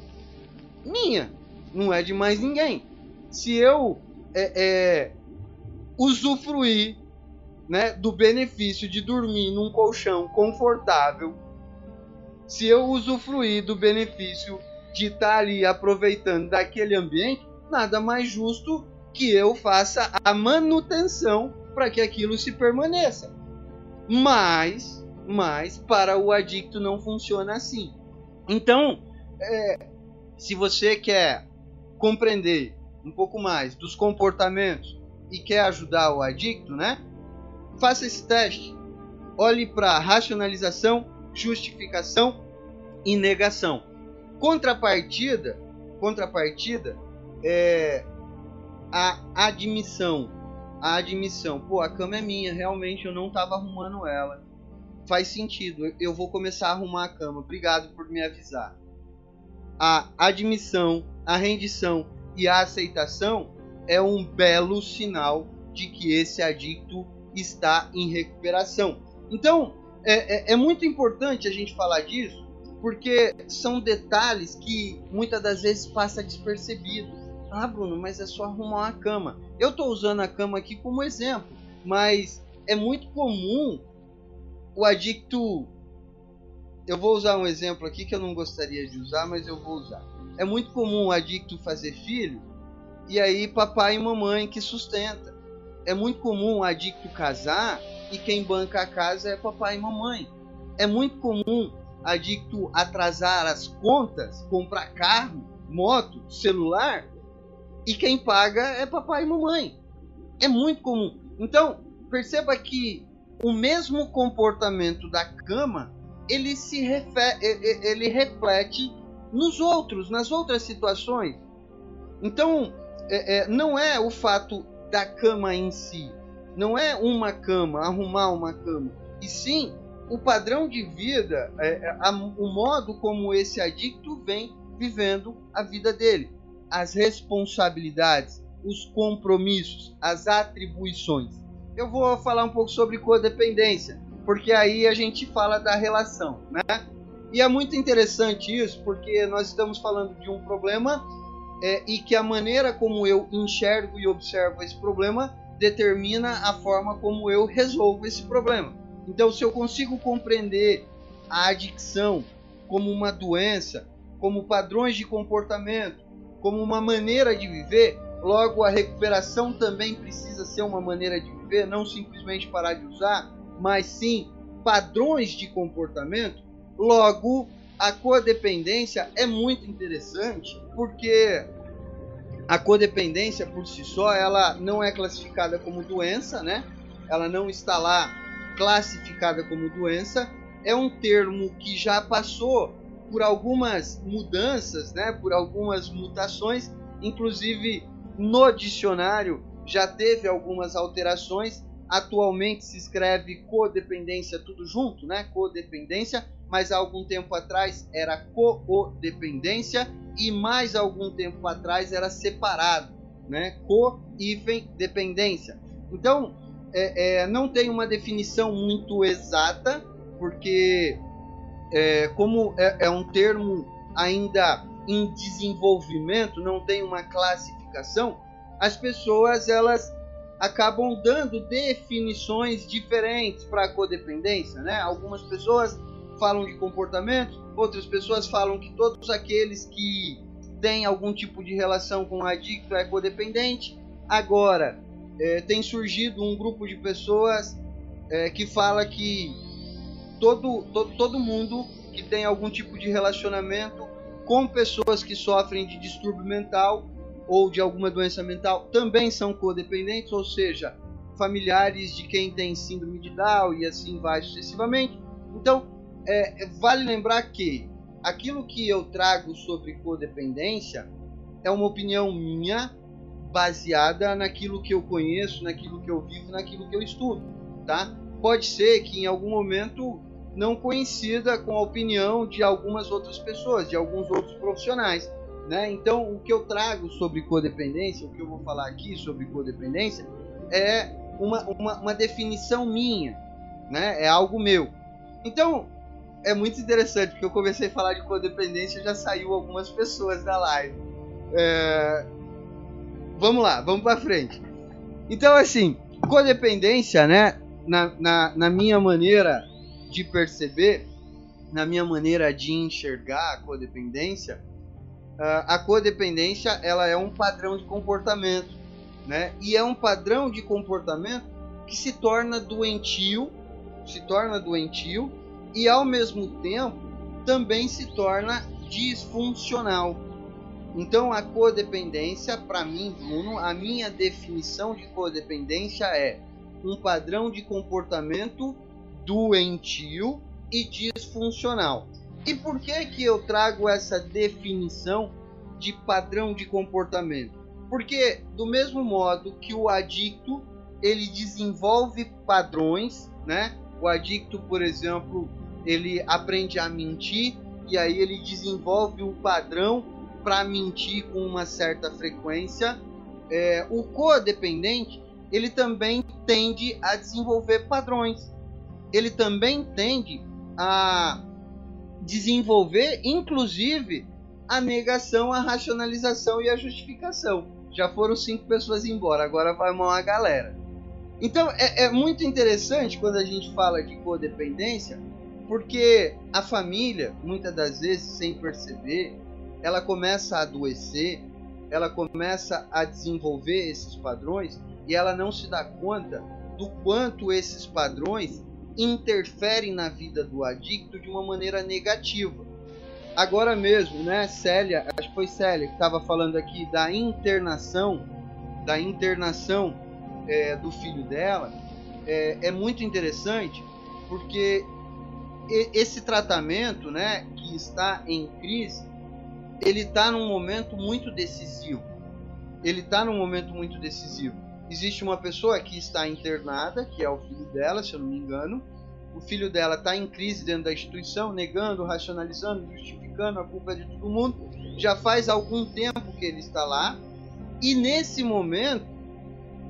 Minha, não é de mais ninguém. Se eu é, é, usufruir né, do benefício de dormir num colchão confortável, se eu usufruir do benefício de estar ali aproveitando daquele ambiente, nada mais justo que eu faça a manutenção para que aquilo se permaneça. Mas, mas para o adicto não funciona assim. Então, é, se você quer compreender um pouco mais dos comportamentos e quer ajudar o adicto, né? Faça esse teste. Olhe para racionalização, justificação e negação. Contrapartida, contrapartida é a admissão. A admissão, pô, a cama é minha, realmente eu não estava arrumando ela. Faz sentido, eu vou começar a arrumar a cama. Obrigado por me avisar. A admissão, a rendição e a aceitação é um belo sinal de que esse adicto está em recuperação. Então, é, é, é, muito importante a gente falar disso, porque são detalhes que muitas das vezes passa despercebido. Ah, Bruno, mas é só arrumar uma cama. Eu estou usando a cama aqui como exemplo, mas é muito comum o adicto. Eu vou usar um exemplo aqui que eu não gostaria de usar, mas eu vou usar. É muito comum o adicto fazer filho e aí papai e mamãe que sustenta é muito comum adicto casar e quem banca a casa é papai e mamãe. É muito comum adicto atrasar as contas, comprar carro, moto, celular e quem paga é papai e mamãe. É muito comum. Então, perceba que o mesmo comportamento da cama, ele se refere, ele reflete nos outros, nas outras situações. Então, é, é, não é o fato da cama em si. Não é uma cama, arrumar uma cama. e sim o padrão de vida, é, é, a, o modo como esse adicto vem vivendo a vida dele, as responsabilidades, os compromissos, as atribuições. Eu vou falar um pouco sobre codependência, porque aí a gente fala da relação, né? E é muito interessante isso, porque nós estamos falando de um problema é, e que a maneira como eu enxergo e observo esse problema determina a forma como eu resolvo esse problema. Então, se eu consigo compreender a adicção como uma doença, como padrões de comportamento, como uma maneira de viver, logo a recuperação também precisa ser uma maneira de viver, não simplesmente parar de usar, mas sim padrões de comportamento. Logo, a codependência é muito interessante porque a codependência por si só ela não é classificada como doença, né? Ela não está lá classificada como doença. É um termo que já passou por algumas mudanças, né? Por algumas mutações, inclusive no dicionário já teve algumas alterações. Atualmente se escreve codependência tudo junto, né? Codependência, mas há algum tempo atrás era co-dependência e mais algum tempo atrás era separado, né? Co hífen dependência. Então, é, é, não tem uma definição muito exata, porque é, como é, é, um termo ainda em desenvolvimento, não tem uma classificação, as pessoas elas acabam dando definições diferentes para a codependência, né? Algumas pessoas falam de comportamento, outras pessoas falam que todos aqueles que têm algum tipo de relação com o adicto é codependente. Agora, é, tem surgido um grupo de pessoas é, que fala que todo, todo, todo mundo que tem algum tipo de relacionamento com pessoas que sofrem de distúrbio mental ou de alguma doença mental também são codependentes, ou seja, familiares de quem tem síndrome de Down e assim vai sucessivamente. Então, é, vale lembrar que aquilo que eu trago sobre codependência é uma opinião minha baseada naquilo que eu conheço, naquilo que eu vivo, naquilo que eu estudo, tá? Pode ser que em algum momento não coincida com a opinião de algumas outras pessoas, de alguns outros profissionais. Né? Então, o que eu trago sobre codependência, o que eu vou falar aqui sobre codependência, é uma, uma, uma definição minha, né? é algo meu. Então, é muito interessante, porque eu comecei a falar de codependência e já saiu algumas pessoas da live. É... Vamos lá, vamos para frente. Então, assim, codependência, né? Na, na, na minha maneira de perceber, na minha maneira de enxergar a codependência, ah, a codependência ela é um padrão de comportamento, né? E é um padrão de comportamento que se torna doentio, se torna doentio e ao mesmo tempo também se torna disfuncional. Então a codependência, para mim, Bruno, a minha definição de codependência é um padrão de comportamento doentio e disfuncional. E por que que eu trago essa definição de padrão de comportamento? Porque do mesmo modo que o adicto ele desenvolve padrões, né? O adicto, por exemplo, ele aprende a mentir e aí ele desenvolve um padrão para mentir com uma certa frequência. É, o codependente ele também tende a desenvolver padrões. Ele também tende a desenvolver, inclusive, a negação, a racionalização e a justificação. Já foram cinco pessoas embora, agora vai uma galera. Então é, é muito interessante quando a gente fala de codependência, porque a família, muitas das vezes, sem perceber, ela começa a adoecer, ela começa a desenvolver esses padrões e ela não se dá conta do quanto esses padrões interferem na vida do adicto de uma maneira negativa. Agora mesmo, né, Célia, acho que foi Célia que estava falando aqui da internação, da internação é, do filho dela, é, é muito interessante porque esse tratamento, né, que está em crise, ele está num momento muito decisivo. Ele está num momento muito decisivo existe uma pessoa que está internada, que é o filho dela, se eu não me engano, o filho dela está em crise dentro da instituição, negando, racionalizando, justificando a culpa de todo mundo. Já faz algum tempo que ele está lá. E nesse momento,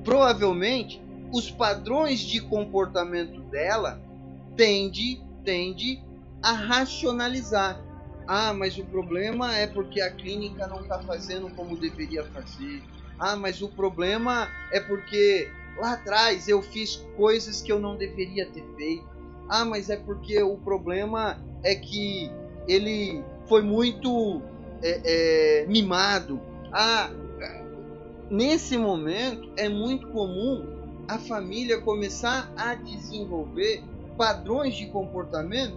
provavelmente, os padrões de comportamento dela tende, tende a racionalizar. Ah, mas o problema é porque a clínica não está fazendo como deveria fazer. Ah, mas o problema é porque lá atrás eu fiz coisas que eu não deveria ter feito. Ah, mas é porque o problema é que ele foi muito é, é, mimado. Ah, nesse momento é muito comum a família começar a desenvolver padrões de comportamento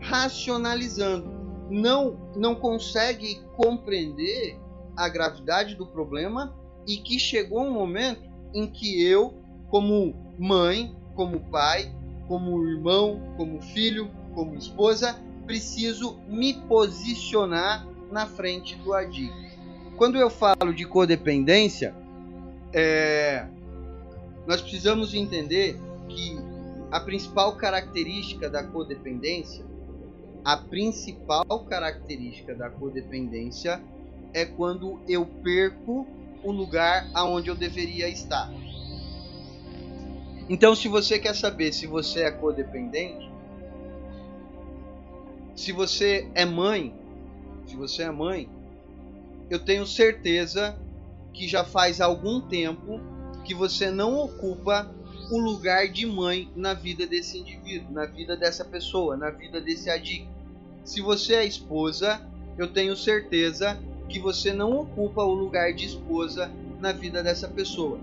racionalizando. Não, não consegue compreender a gravidade do problema e que chegou um momento em que eu, como mãe, como pai, como irmão, como filho, como esposa, preciso me posicionar na frente do adicto. Quando eu falo de codependência, é, nós precisamos entender que a principal característica da codependência, a principal característica da codependência é quando eu perco o lugar aonde eu deveria estar. Então, se você quer saber se você é codependente, se você é mãe, se você é mãe, eu tenho certeza que já faz algum tempo que você não ocupa o lugar de mãe na vida desse indivíduo, na vida dessa pessoa, na vida desse adicto. Se você é esposa, eu tenho certeza que você não ocupa o lugar de esposa na vida dessa pessoa.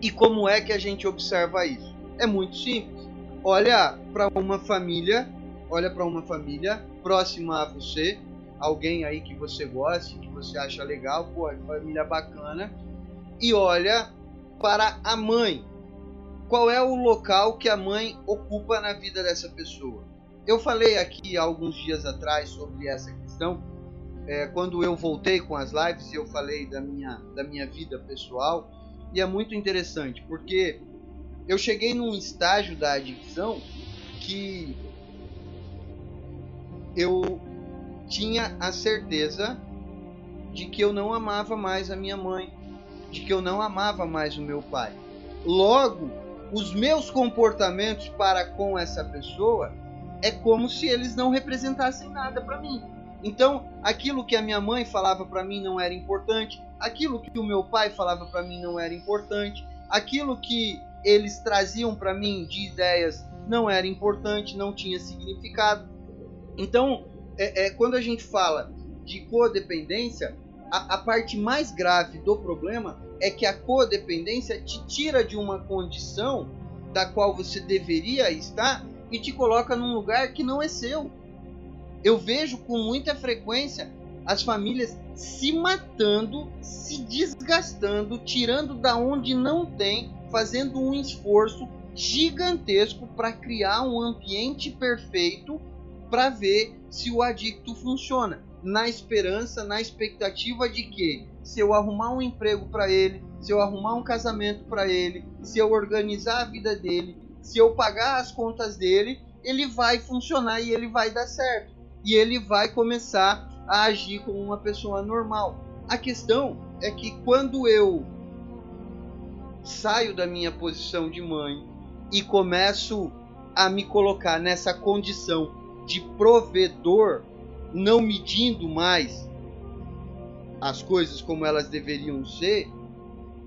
E como é que a gente observa isso? É muito simples. Olha para uma família, olha para uma família próxima a você, alguém aí que você goste, que você acha legal, pô, família bacana, e olha para a mãe. Qual é o local que a mãe ocupa na vida dessa pessoa? Eu falei aqui alguns dias atrás sobre essa questão. É, quando eu voltei com as lives, eu falei da minha, da minha vida pessoal. E é muito interessante, porque eu cheguei num estágio da adicção que eu tinha a certeza de que eu não amava mais a minha mãe, de que eu não amava mais o meu pai. Logo, os meus comportamentos para com essa pessoa é como se eles não representassem nada para mim. Então, aquilo que a minha mãe falava para mim não era importante, aquilo que o meu pai falava para mim não era importante, aquilo que eles traziam para mim de ideias não era importante, não tinha significado. Então, é, é quando a gente fala de codependência, a, a parte mais grave do problema é que a codependência te tira de uma condição da qual você deveria estar e te coloca num lugar que não é seu. Eu vejo com muita frequência as famílias se matando, se desgastando, tirando da onde não tem, fazendo um esforço gigantesco para criar um ambiente perfeito para ver se o adicto funciona, na esperança, na expectativa de que se eu arrumar um emprego para ele, se eu arrumar um casamento para ele, se eu organizar a vida dele, se eu pagar as contas dele, ele vai funcionar e ele vai dar certo. E ele vai começar a agir como uma pessoa normal. A questão é que quando eu saio da minha posição de mãe e começo a me colocar nessa condição de provedor, não medindo mais as coisas como elas deveriam ser,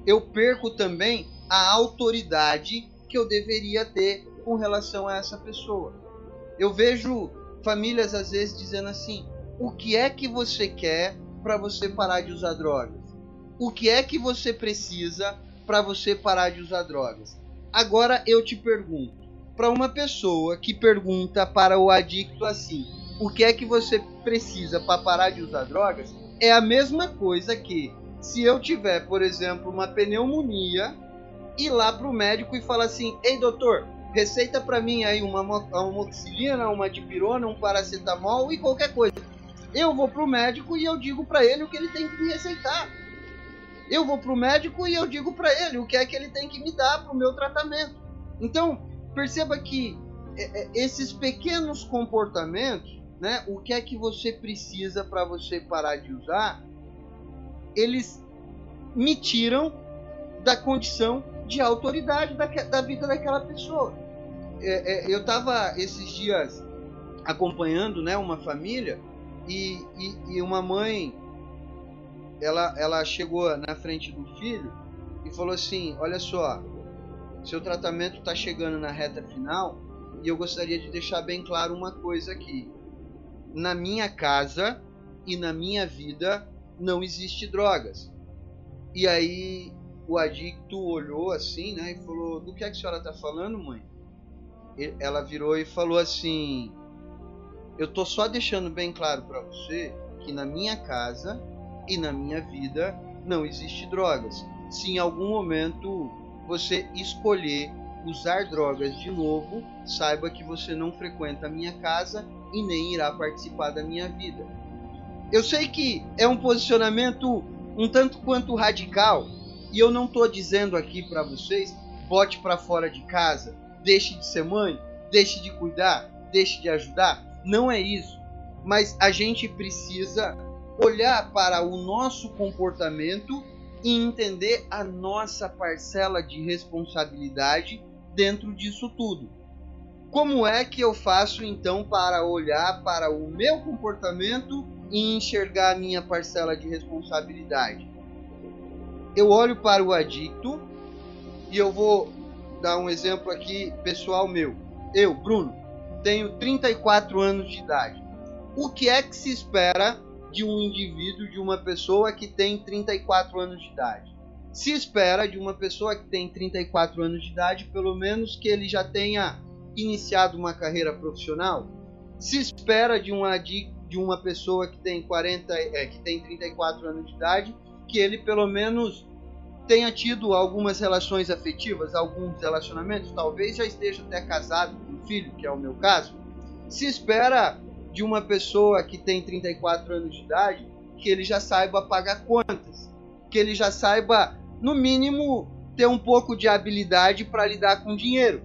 eu perco também a autoridade que eu deveria ter com relação a essa pessoa. Eu vejo famílias às vezes dizendo assim: o que é que você quer para você parar de usar drogas? O que é que você precisa para você parar de usar drogas? Agora eu te pergunto, para uma pessoa que pergunta para o adicto assim: o que é que você precisa para parar de usar drogas? É a mesma coisa que se eu tiver, por exemplo, uma pneumonia ir lá pro médico e falar assim: "Ei, doutor, receita para mim aí uma amoxicilina, uma dipirona, um paracetamol e qualquer coisa". Eu vou pro médico e eu digo para ele o que ele tem que me receitar. Eu vou pro médico e eu digo para ele o que é que ele tem que me dar pro meu tratamento. Então, perceba que é, é, esses pequenos comportamentos, né? O que é que você precisa para você parar de usar? Eles me tiram da condição de autoridade da, da vida daquela pessoa. É, é, eu estava esses dias acompanhando, né, uma família e, e, e uma mãe, ela, ela chegou na frente do filho e falou assim: Olha só, seu tratamento está chegando na reta final e eu gostaria de deixar bem claro uma coisa aqui. Na minha casa e na minha vida não existe drogas. E aí o adicto olhou assim, né, e falou: "Do que é que a senhora está falando, mãe?" Ela virou e falou assim: "Eu tô só deixando bem claro para você que na minha casa e na minha vida não existe drogas. Se em algum momento você escolher usar drogas de novo, saiba que você não frequenta a minha casa e nem irá participar da minha vida. Eu sei que é um posicionamento um tanto quanto radical, e eu não estou dizendo aqui para vocês, bote para fora de casa, deixe de ser mãe, deixe de cuidar, deixe de ajudar. Não é isso. Mas a gente precisa olhar para o nosso comportamento e entender a nossa parcela de responsabilidade dentro disso tudo. Como é que eu faço então para olhar para o meu comportamento e enxergar a minha parcela de responsabilidade? Eu olho para o adicto e eu vou dar um exemplo aqui pessoal meu. Eu, Bruno, tenho 34 anos de idade. O que é que se espera de um indivíduo, de uma pessoa que tem 34 anos de idade. Se espera de uma pessoa que tem 34 anos de idade, pelo menos que ele já tenha iniciado uma carreira profissional. Se espera de uma, de uma pessoa que tem 40, é, que tem 34 anos de idade, que ele pelo menos tenha tido algumas relações afetivas, alguns relacionamentos, talvez já esteja até casado com um filho, que é o meu caso. Se espera de uma pessoa que tem 34 anos de idade que ele já saiba pagar contas, que ele já saiba, no mínimo, ter um pouco de habilidade para lidar com dinheiro.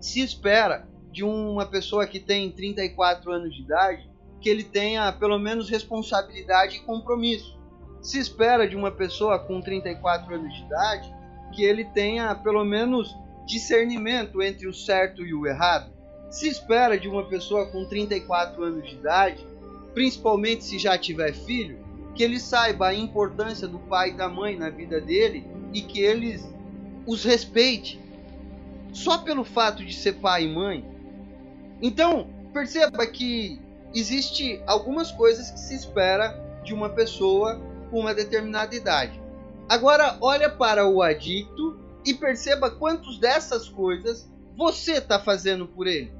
Se espera de uma pessoa que tem 34 anos de idade que ele tenha pelo menos responsabilidade e compromisso. Se espera de uma pessoa com 34 anos de idade que ele tenha pelo menos discernimento entre o certo e o errado se espera de uma pessoa com 34 anos de idade, principalmente se já tiver filho, que ele saiba a importância do pai e da mãe na vida dele e que eles os respeite só pelo fato de ser pai e mãe. Então, perceba que existe algumas coisas que se espera de uma pessoa com uma determinada idade. Agora, olha para o adicto e perceba quantos dessas coisas você está fazendo por ele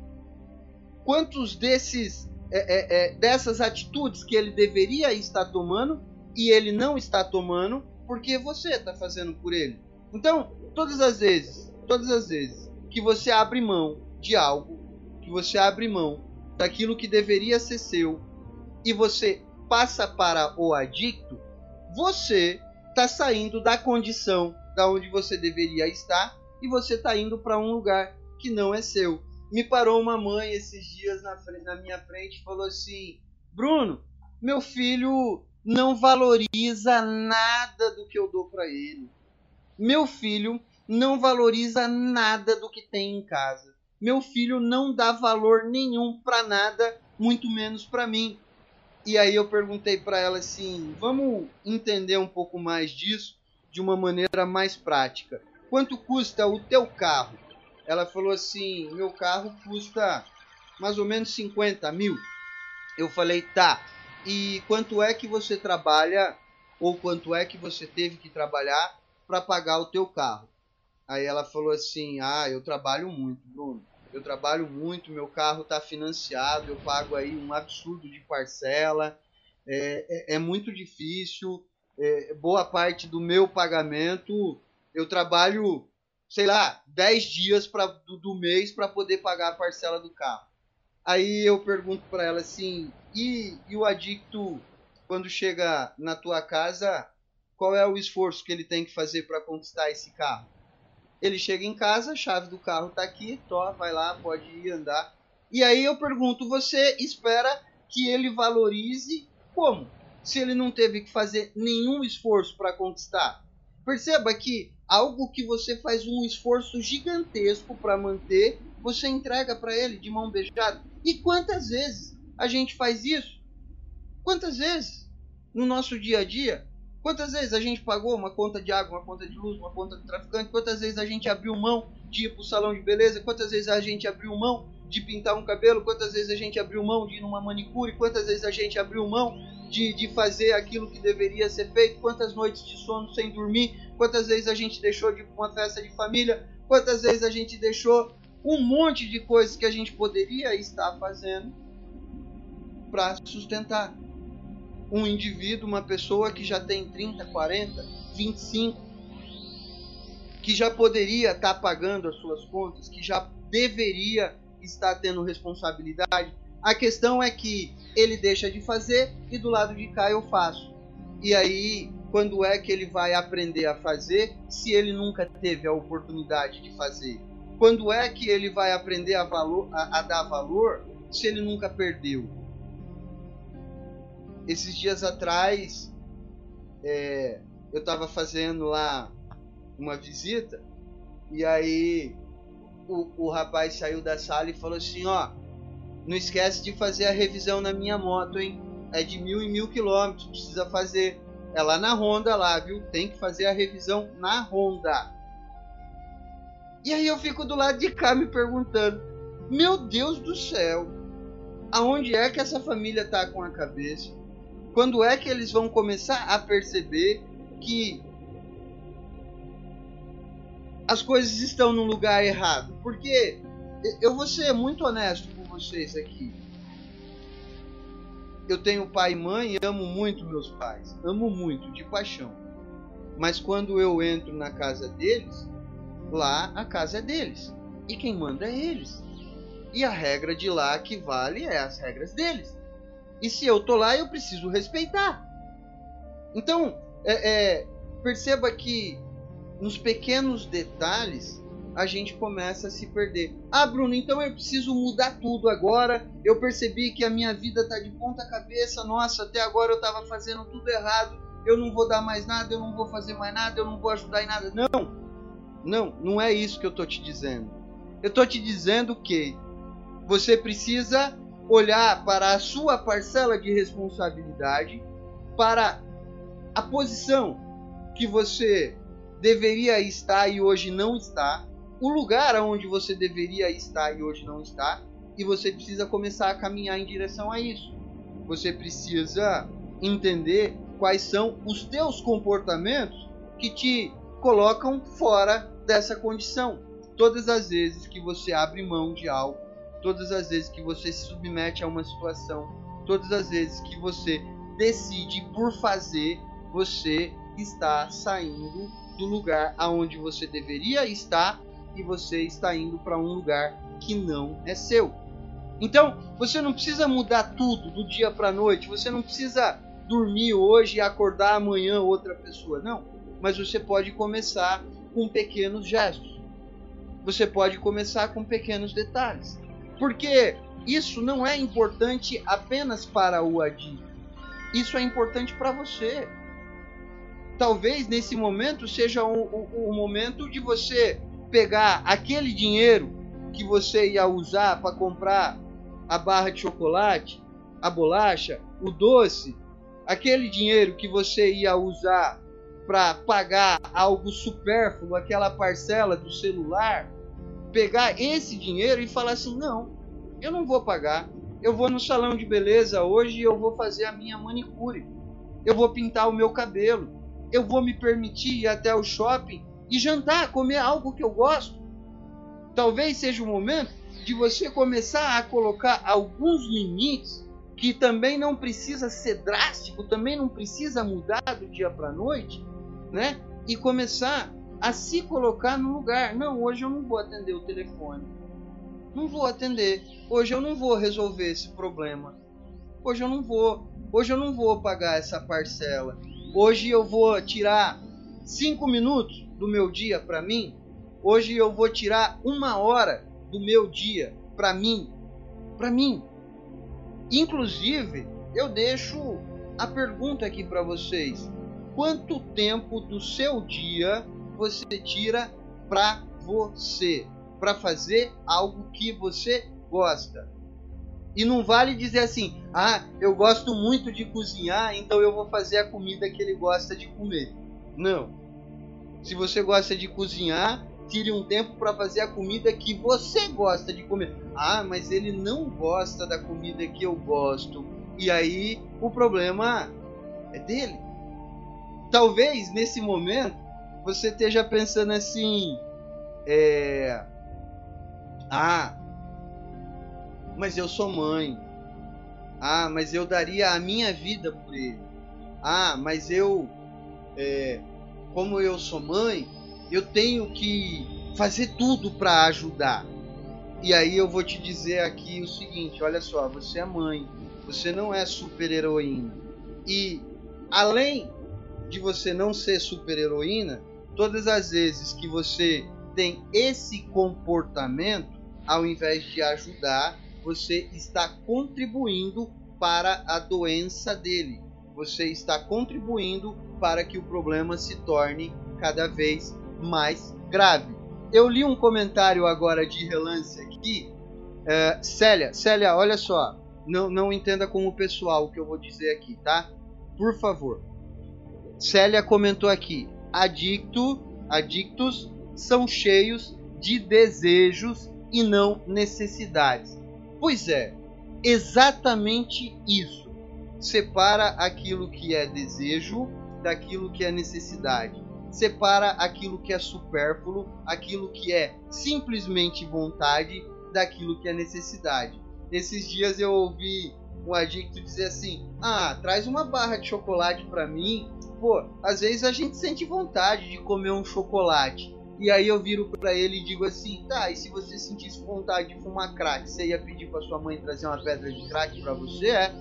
quantos desses é, é, é, dessas atitudes que ele deveria estar tomando e ele não está tomando porque você está fazendo por ele. Então, todas as vezes, todas as vezes que você abre mão de algo, que você abre mão daquilo que deveria ser seu e você passa para o adicto, você está saindo da condição da onde você deveria estar e você está indo para um lugar que não é seu me parou uma mãe esses dias na, frente, na minha frente e falou assim: Bruno, meu filho não valoriza nada do que eu dou para ele. Meu filho não valoriza nada do que tem em casa. Meu filho não dá valor nenhum para nada, muito menos para mim. E aí eu perguntei para ela assim: "Vamos entender um pouco mais disso de uma maneira mais prática. Quanto custa o teu carro?" ela falou assim: meu carro custa mais ou menos 50 mil. Eu falei, tá. E quanto é que você trabalha ou quanto é que você teve que trabalhar para pagar o teu carro? Aí ela falou assim: ah, eu trabalho muito, Bruno. Eu trabalho muito, meu carro está financiado, eu pago aí um absurdo de parcela, é, é, é muito difícil. É, boa parte do meu pagamento eu trabalho sei lá, 10 dias pra, do, do mês para poder pagar a parcela do carro. Aí eu pergunto para ela assim: e, e o adicto, quando chega na tua casa, qual é o esforço que ele tem que fazer para conquistar esse carro? Ele chega em casa, a chave do carro tá aqui, tó, vai lá, pode ir andar. E aí eu pergunto, você espera que ele valorize como? Se ele não teve que fazer nenhum esforço para conquistar. Perceba que algo que você faz um esforço gigantesco para manter, você entrega para ele de mão beijada. E quantas vezes a gente faz isso? Quantas vezes no nosso dia a dia? Quantas vezes a gente pagou uma conta de água, uma conta de luz, uma conta de traficante? Quantas vezes a gente abriu mão de ir para o salão de beleza? Quantas vezes a gente abriu mão de pintar um cabelo? Quantas vezes a gente abriu mão de ir numa manicure? Quantas vezes a gente abriu mão de, de fazer aquilo que deveria ser feito? Quantas noites de sono sem dormir? Quantas vezes a gente deixou de uma festa de família? Quantas vezes a gente deixou um monte de coisas que a gente poderia estar fazendo para sustentar um indivíduo, uma pessoa que já tem 30, 40, 25, que já poderia estar pagando as suas contas, que já deveria estar tendo responsabilidade. A questão é que ele deixa de fazer e do lado de cá eu faço. E aí, quando é que ele vai aprender a fazer se ele nunca teve a oportunidade de fazer? Quando é que ele vai aprender a, valor, a, a dar valor se ele nunca perdeu? Esses dias atrás, é, eu estava fazendo lá uma visita e aí o, o rapaz saiu da sala e falou assim: Ó, não esquece de fazer a revisão na minha moto, hein? É de mil e mil quilômetros, precisa fazer. É lá na Honda, lá, viu? Tem que fazer a revisão na Honda. E aí eu fico do lado de cá me perguntando: Meu Deus do céu, aonde é que essa família tá com a cabeça? Quando é que eles vão começar a perceber que as coisas estão no lugar errado? Porque eu vou ser muito honesto com vocês aqui. Eu tenho pai e mãe e amo muito meus pais. Amo muito, de paixão. Mas quando eu entro na casa deles, lá a casa é deles. E quem manda é eles. E a regra de lá que vale é as regras deles. E se eu tô lá, eu preciso respeitar. Então, é, é, perceba que nos pequenos detalhes a gente começa a se perder. Ah, Bruno, então eu preciso mudar tudo agora. Eu percebi que a minha vida tá de ponta cabeça. Nossa, até agora eu tava fazendo tudo errado. Eu não vou dar mais nada, eu não vou fazer mais nada, eu não vou ajudar em nada. Não. Não, não é isso que eu tô te dizendo. Eu tô te dizendo que você precisa olhar para a sua parcela de responsabilidade, para a posição que você deveria estar e hoje não está, o lugar onde você deveria estar e hoje não está, e você precisa começar a caminhar em direção a isso. Você precisa entender quais são os teus comportamentos que te colocam fora dessa condição. Todas as vezes que você abre mão de algo, todas as vezes que você se submete a uma situação, todas as vezes que você decide por fazer, você está saindo do lugar aonde você deveria estar e você está indo para um lugar que não é seu. Então, você não precisa mudar tudo do dia para a noite, você não precisa dormir hoje e acordar amanhã outra pessoa, não. Mas você pode começar com pequenos gestos. Você pode começar com pequenos detalhes. Porque isso não é importante apenas para o Adi. Isso é importante para você. Talvez nesse momento seja o, o, o momento de você pegar aquele dinheiro que você ia usar para comprar a barra de chocolate, a bolacha, o doce, aquele dinheiro que você ia usar para pagar algo supérfluo, aquela parcela do celular, pegar esse dinheiro e falar assim: não, eu não vou pagar. Eu vou no salão de beleza hoje e eu vou fazer a minha manicure. Eu vou pintar o meu cabelo. Eu vou me permitir ir até o shopping e jantar, comer algo que eu gosto. Talvez seja o momento de você começar a colocar alguns limites que também não precisa ser drástico, também não precisa mudar do dia para noite, né? E começar a se colocar no lugar. Não, hoje eu não vou atender o telefone. Não vou atender. Hoje eu não vou resolver esse problema. Hoje eu não vou. Hoje eu não vou pagar essa parcela. Hoje eu vou tirar cinco minutos do meu dia para mim Hoje eu vou tirar uma hora do meu dia para mim, para mim. Inclusive, eu deixo a pergunta aqui para vocês: quanto tempo do seu dia você tira para você, para fazer algo que você gosta? E não vale dizer assim: "Ah, eu gosto muito de cozinhar, então eu vou fazer a comida que ele gosta de comer". Não. Se você gosta de cozinhar, tire um tempo para fazer a comida que você gosta de comer. Ah, mas ele não gosta da comida que eu gosto. E aí o problema é dele. Talvez nesse momento você esteja pensando assim: é. Ah, mas eu sou mãe. Ah, mas eu daria a minha vida por ele. Ah, mas eu. É, como eu sou mãe, eu tenho que fazer tudo para ajudar. E aí eu vou te dizer aqui o seguinte: olha só, você é mãe, você não é super heroína. E além de você não ser super heroína, todas as vezes que você tem esse comportamento, ao invés de ajudar, você está contribuindo para a doença dele. Você está contribuindo para que o problema se torne cada vez mais grave. Eu li um comentário agora de relance aqui. É, Célia, Célia, olha só. Não, não entenda como pessoal o que eu vou dizer aqui, tá? Por favor. Célia comentou aqui: adicto, adictos são cheios de desejos e não necessidades. Pois é, exatamente isso. Separa aquilo que é desejo daquilo que é necessidade. Separa aquilo que é supérfluo, aquilo que é simplesmente vontade, daquilo que é necessidade. Esses dias eu ouvi um adicto dizer assim: "Ah, traz uma barra de chocolate para mim". Pô, às vezes a gente sente vontade de comer um chocolate. E aí eu viro para ele e digo assim: "Tá, e se você sentisse vontade de fumar crack, você ia pedir para sua mãe trazer uma pedra de crack para você?" É.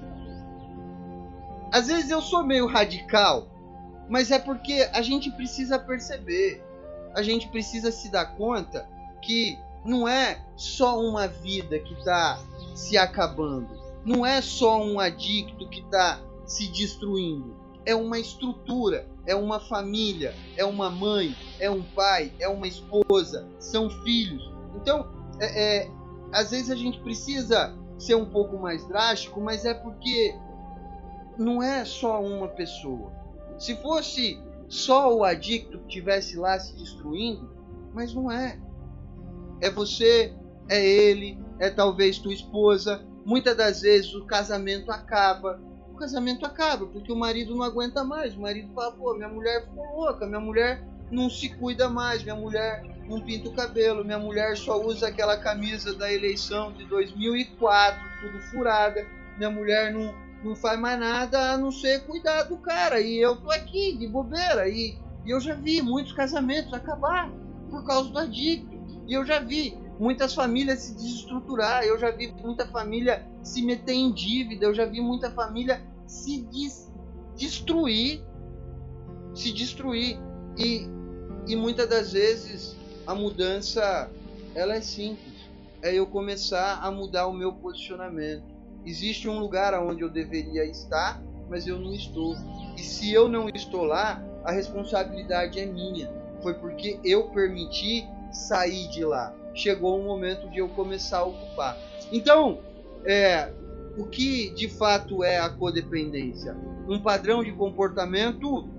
Às vezes eu sou meio radical, mas é porque a gente precisa perceber, a gente precisa se dar conta que não é só uma vida que está se acabando, não é só um adicto que está se destruindo, é uma estrutura, é uma família, é uma mãe, é um pai, é uma esposa, são filhos. Então, é, é, às vezes a gente precisa ser um pouco mais drástico, mas é porque não é só uma pessoa. Se fosse só o adicto que estivesse lá se destruindo, mas não é. É você, é ele, é talvez tua esposa. Muitas das vezes o casamento acaba. O casamento acaba porque o marido não aguenta mais. O marido fala: pô, minha mulher ficou louca, minha mulher não se cuida mais, minha mulher não pinta o cabelo, minha mulher só usa aquela camisa da eleição de 2004, tudo furada, minha mulher não não faz mais nada a não ser cuidar do cara. E eu tô aqui de bobeira. E, e eu já vi muitos casamentos acabar por causa do adicto. E eu já vi muitas famílias se desestruturar. Eu já vi muita família se meter em dívida. Eu já vi muita família se des destruir. Se destruir. E, e muitas das vezes a mudança ela é simples. É eu começar a mudar o meu posicionamento Existe um lugar onde eu deveria estar, mas eu não estou. E se eu não estou lá, a responsabilidade é minha. Foi porque eu permiti sair de lá. Chegou o momento de eu começar a ocupar. Então, é, o que de fato é a codependência? Um padrão de comportamento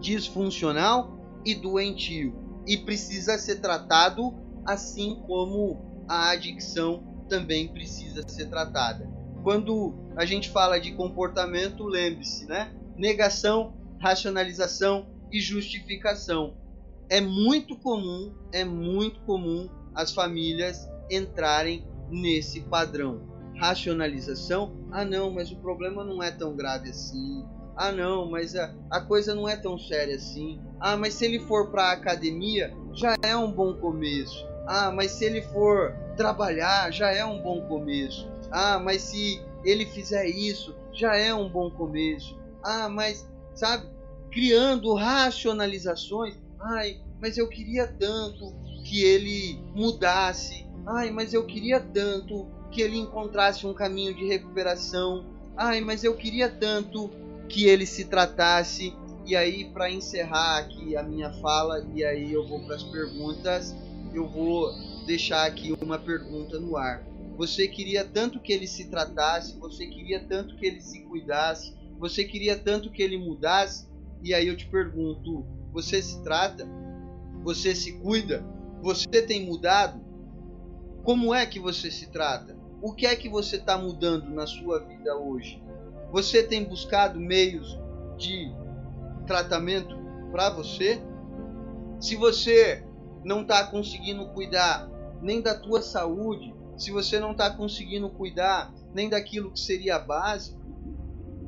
disfuncional e doentio e precisa ser tratado assim como a adicção também precisa ser tratada quando a gente fala de comportamento, lembre-se, né? Negação, racionalização e justificação. É muito comum, é muito comum as famílias entrarem nesse padrão. Racionalização, ah não, mas o problema não é tão grave assim. Ah não, mas a, a coisa não é tão séria assim. Ah, mas se ele for para a academia, já é um bom começo. Ah, mas se ele for trabalhar, já é um bom começo. Ah, mas se ele fizer isso, já é um bom começo. Ah, mas, sabe, criando racionalizações. Ai, mas eu queria tanto que ele mudasse. Ai, mas eu queria tanto que ele encontrasse um caminho de recuperação. Ai, mas eu queria tanto que ele se tratasse. E aí, para encerrar aqui a minha fala, e aí eu vou para as perguntas, eu vou deixar aqui uma pergunta no ar. Você queria tanto que ele se tratasse, você queria tanto que ele se cuidasse, você queria tanto que ele mudasse, e aí eu te pergunto: você se trata? Você se cuida? Você tem mudado? Como é que você se trata? O que é que você está mudando na sua vida hoje? Você tem buscado meios de tratamento para você? Se você não está conseguindo cuidar nem da tua saúde, se você não está conseguindo cuidar nem daquilo que seria básico,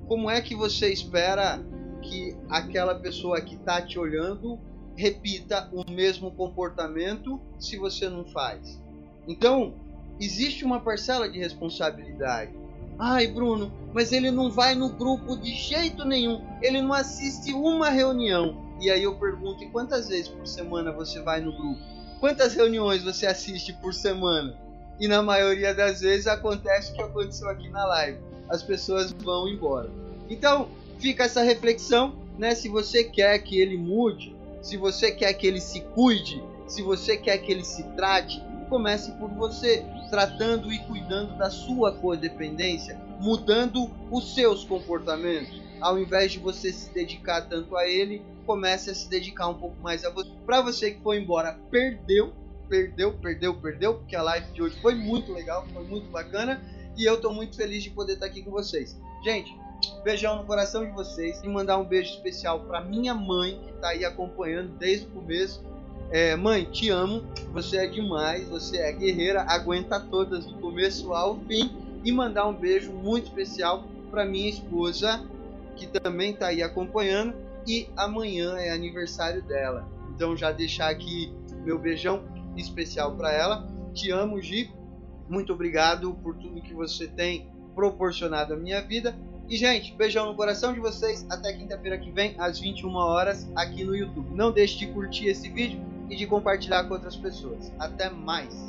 como é que você espera que aquela pessoa que está te olhando repita o mesmo comportamento se você não faz? Então, existe uma parcela de responsabilidade. Ai, Bruno, mas ele não vai no grupo de jeito nenhum. Ele não assiste uma reunião. E aí eu pergunto: e quantas vezes por semana você vai no grupo? Quantas reuniões você assiste por semana? E na maioria das vezes acontece o que aconteceu aqui na live. As pessoas vão embora. Então, fica essa reflexão, né? Se você quer que ele mude, se você quer que ele se cuide, se você quer que ele se trate, comece por você, tratando e cuidando da sua codependência, mudando os seus comportamentos. Ao invés de você se dedicar tanto a ele, comece a se dedicar um pouco mais a você. Para você que foi embora, perdeu, perdeu, perdeu, perdeu, porque a live de hoje foi muito legal, foi muito bacana e eu estou muito feliz de poder estar aqui com vocês. Gente, beijão no coração de vocês e mandar um beijo especial para minha mãe que está aí acompanhando desde o começo é, mãe, te amo, você é demais, você é guerreira, aguenta todas do começo ao fim. E mandar um beijo muito especial para minha esposa, que também está aí acompanhando. E amanhã é aniversário dela. Então já deixar aqui meu beijão especial para ela. Te amo, Gi. Muito obrigado por tudo que você tem proporcionado à minha vida. E, gente, beijão no coração de vocês. Até quinta-feira que vem, às 21 horas, aqui no YouTube. Não deixe de curtir esse vídeo e de compartilhar com outras pessoas. Até mais!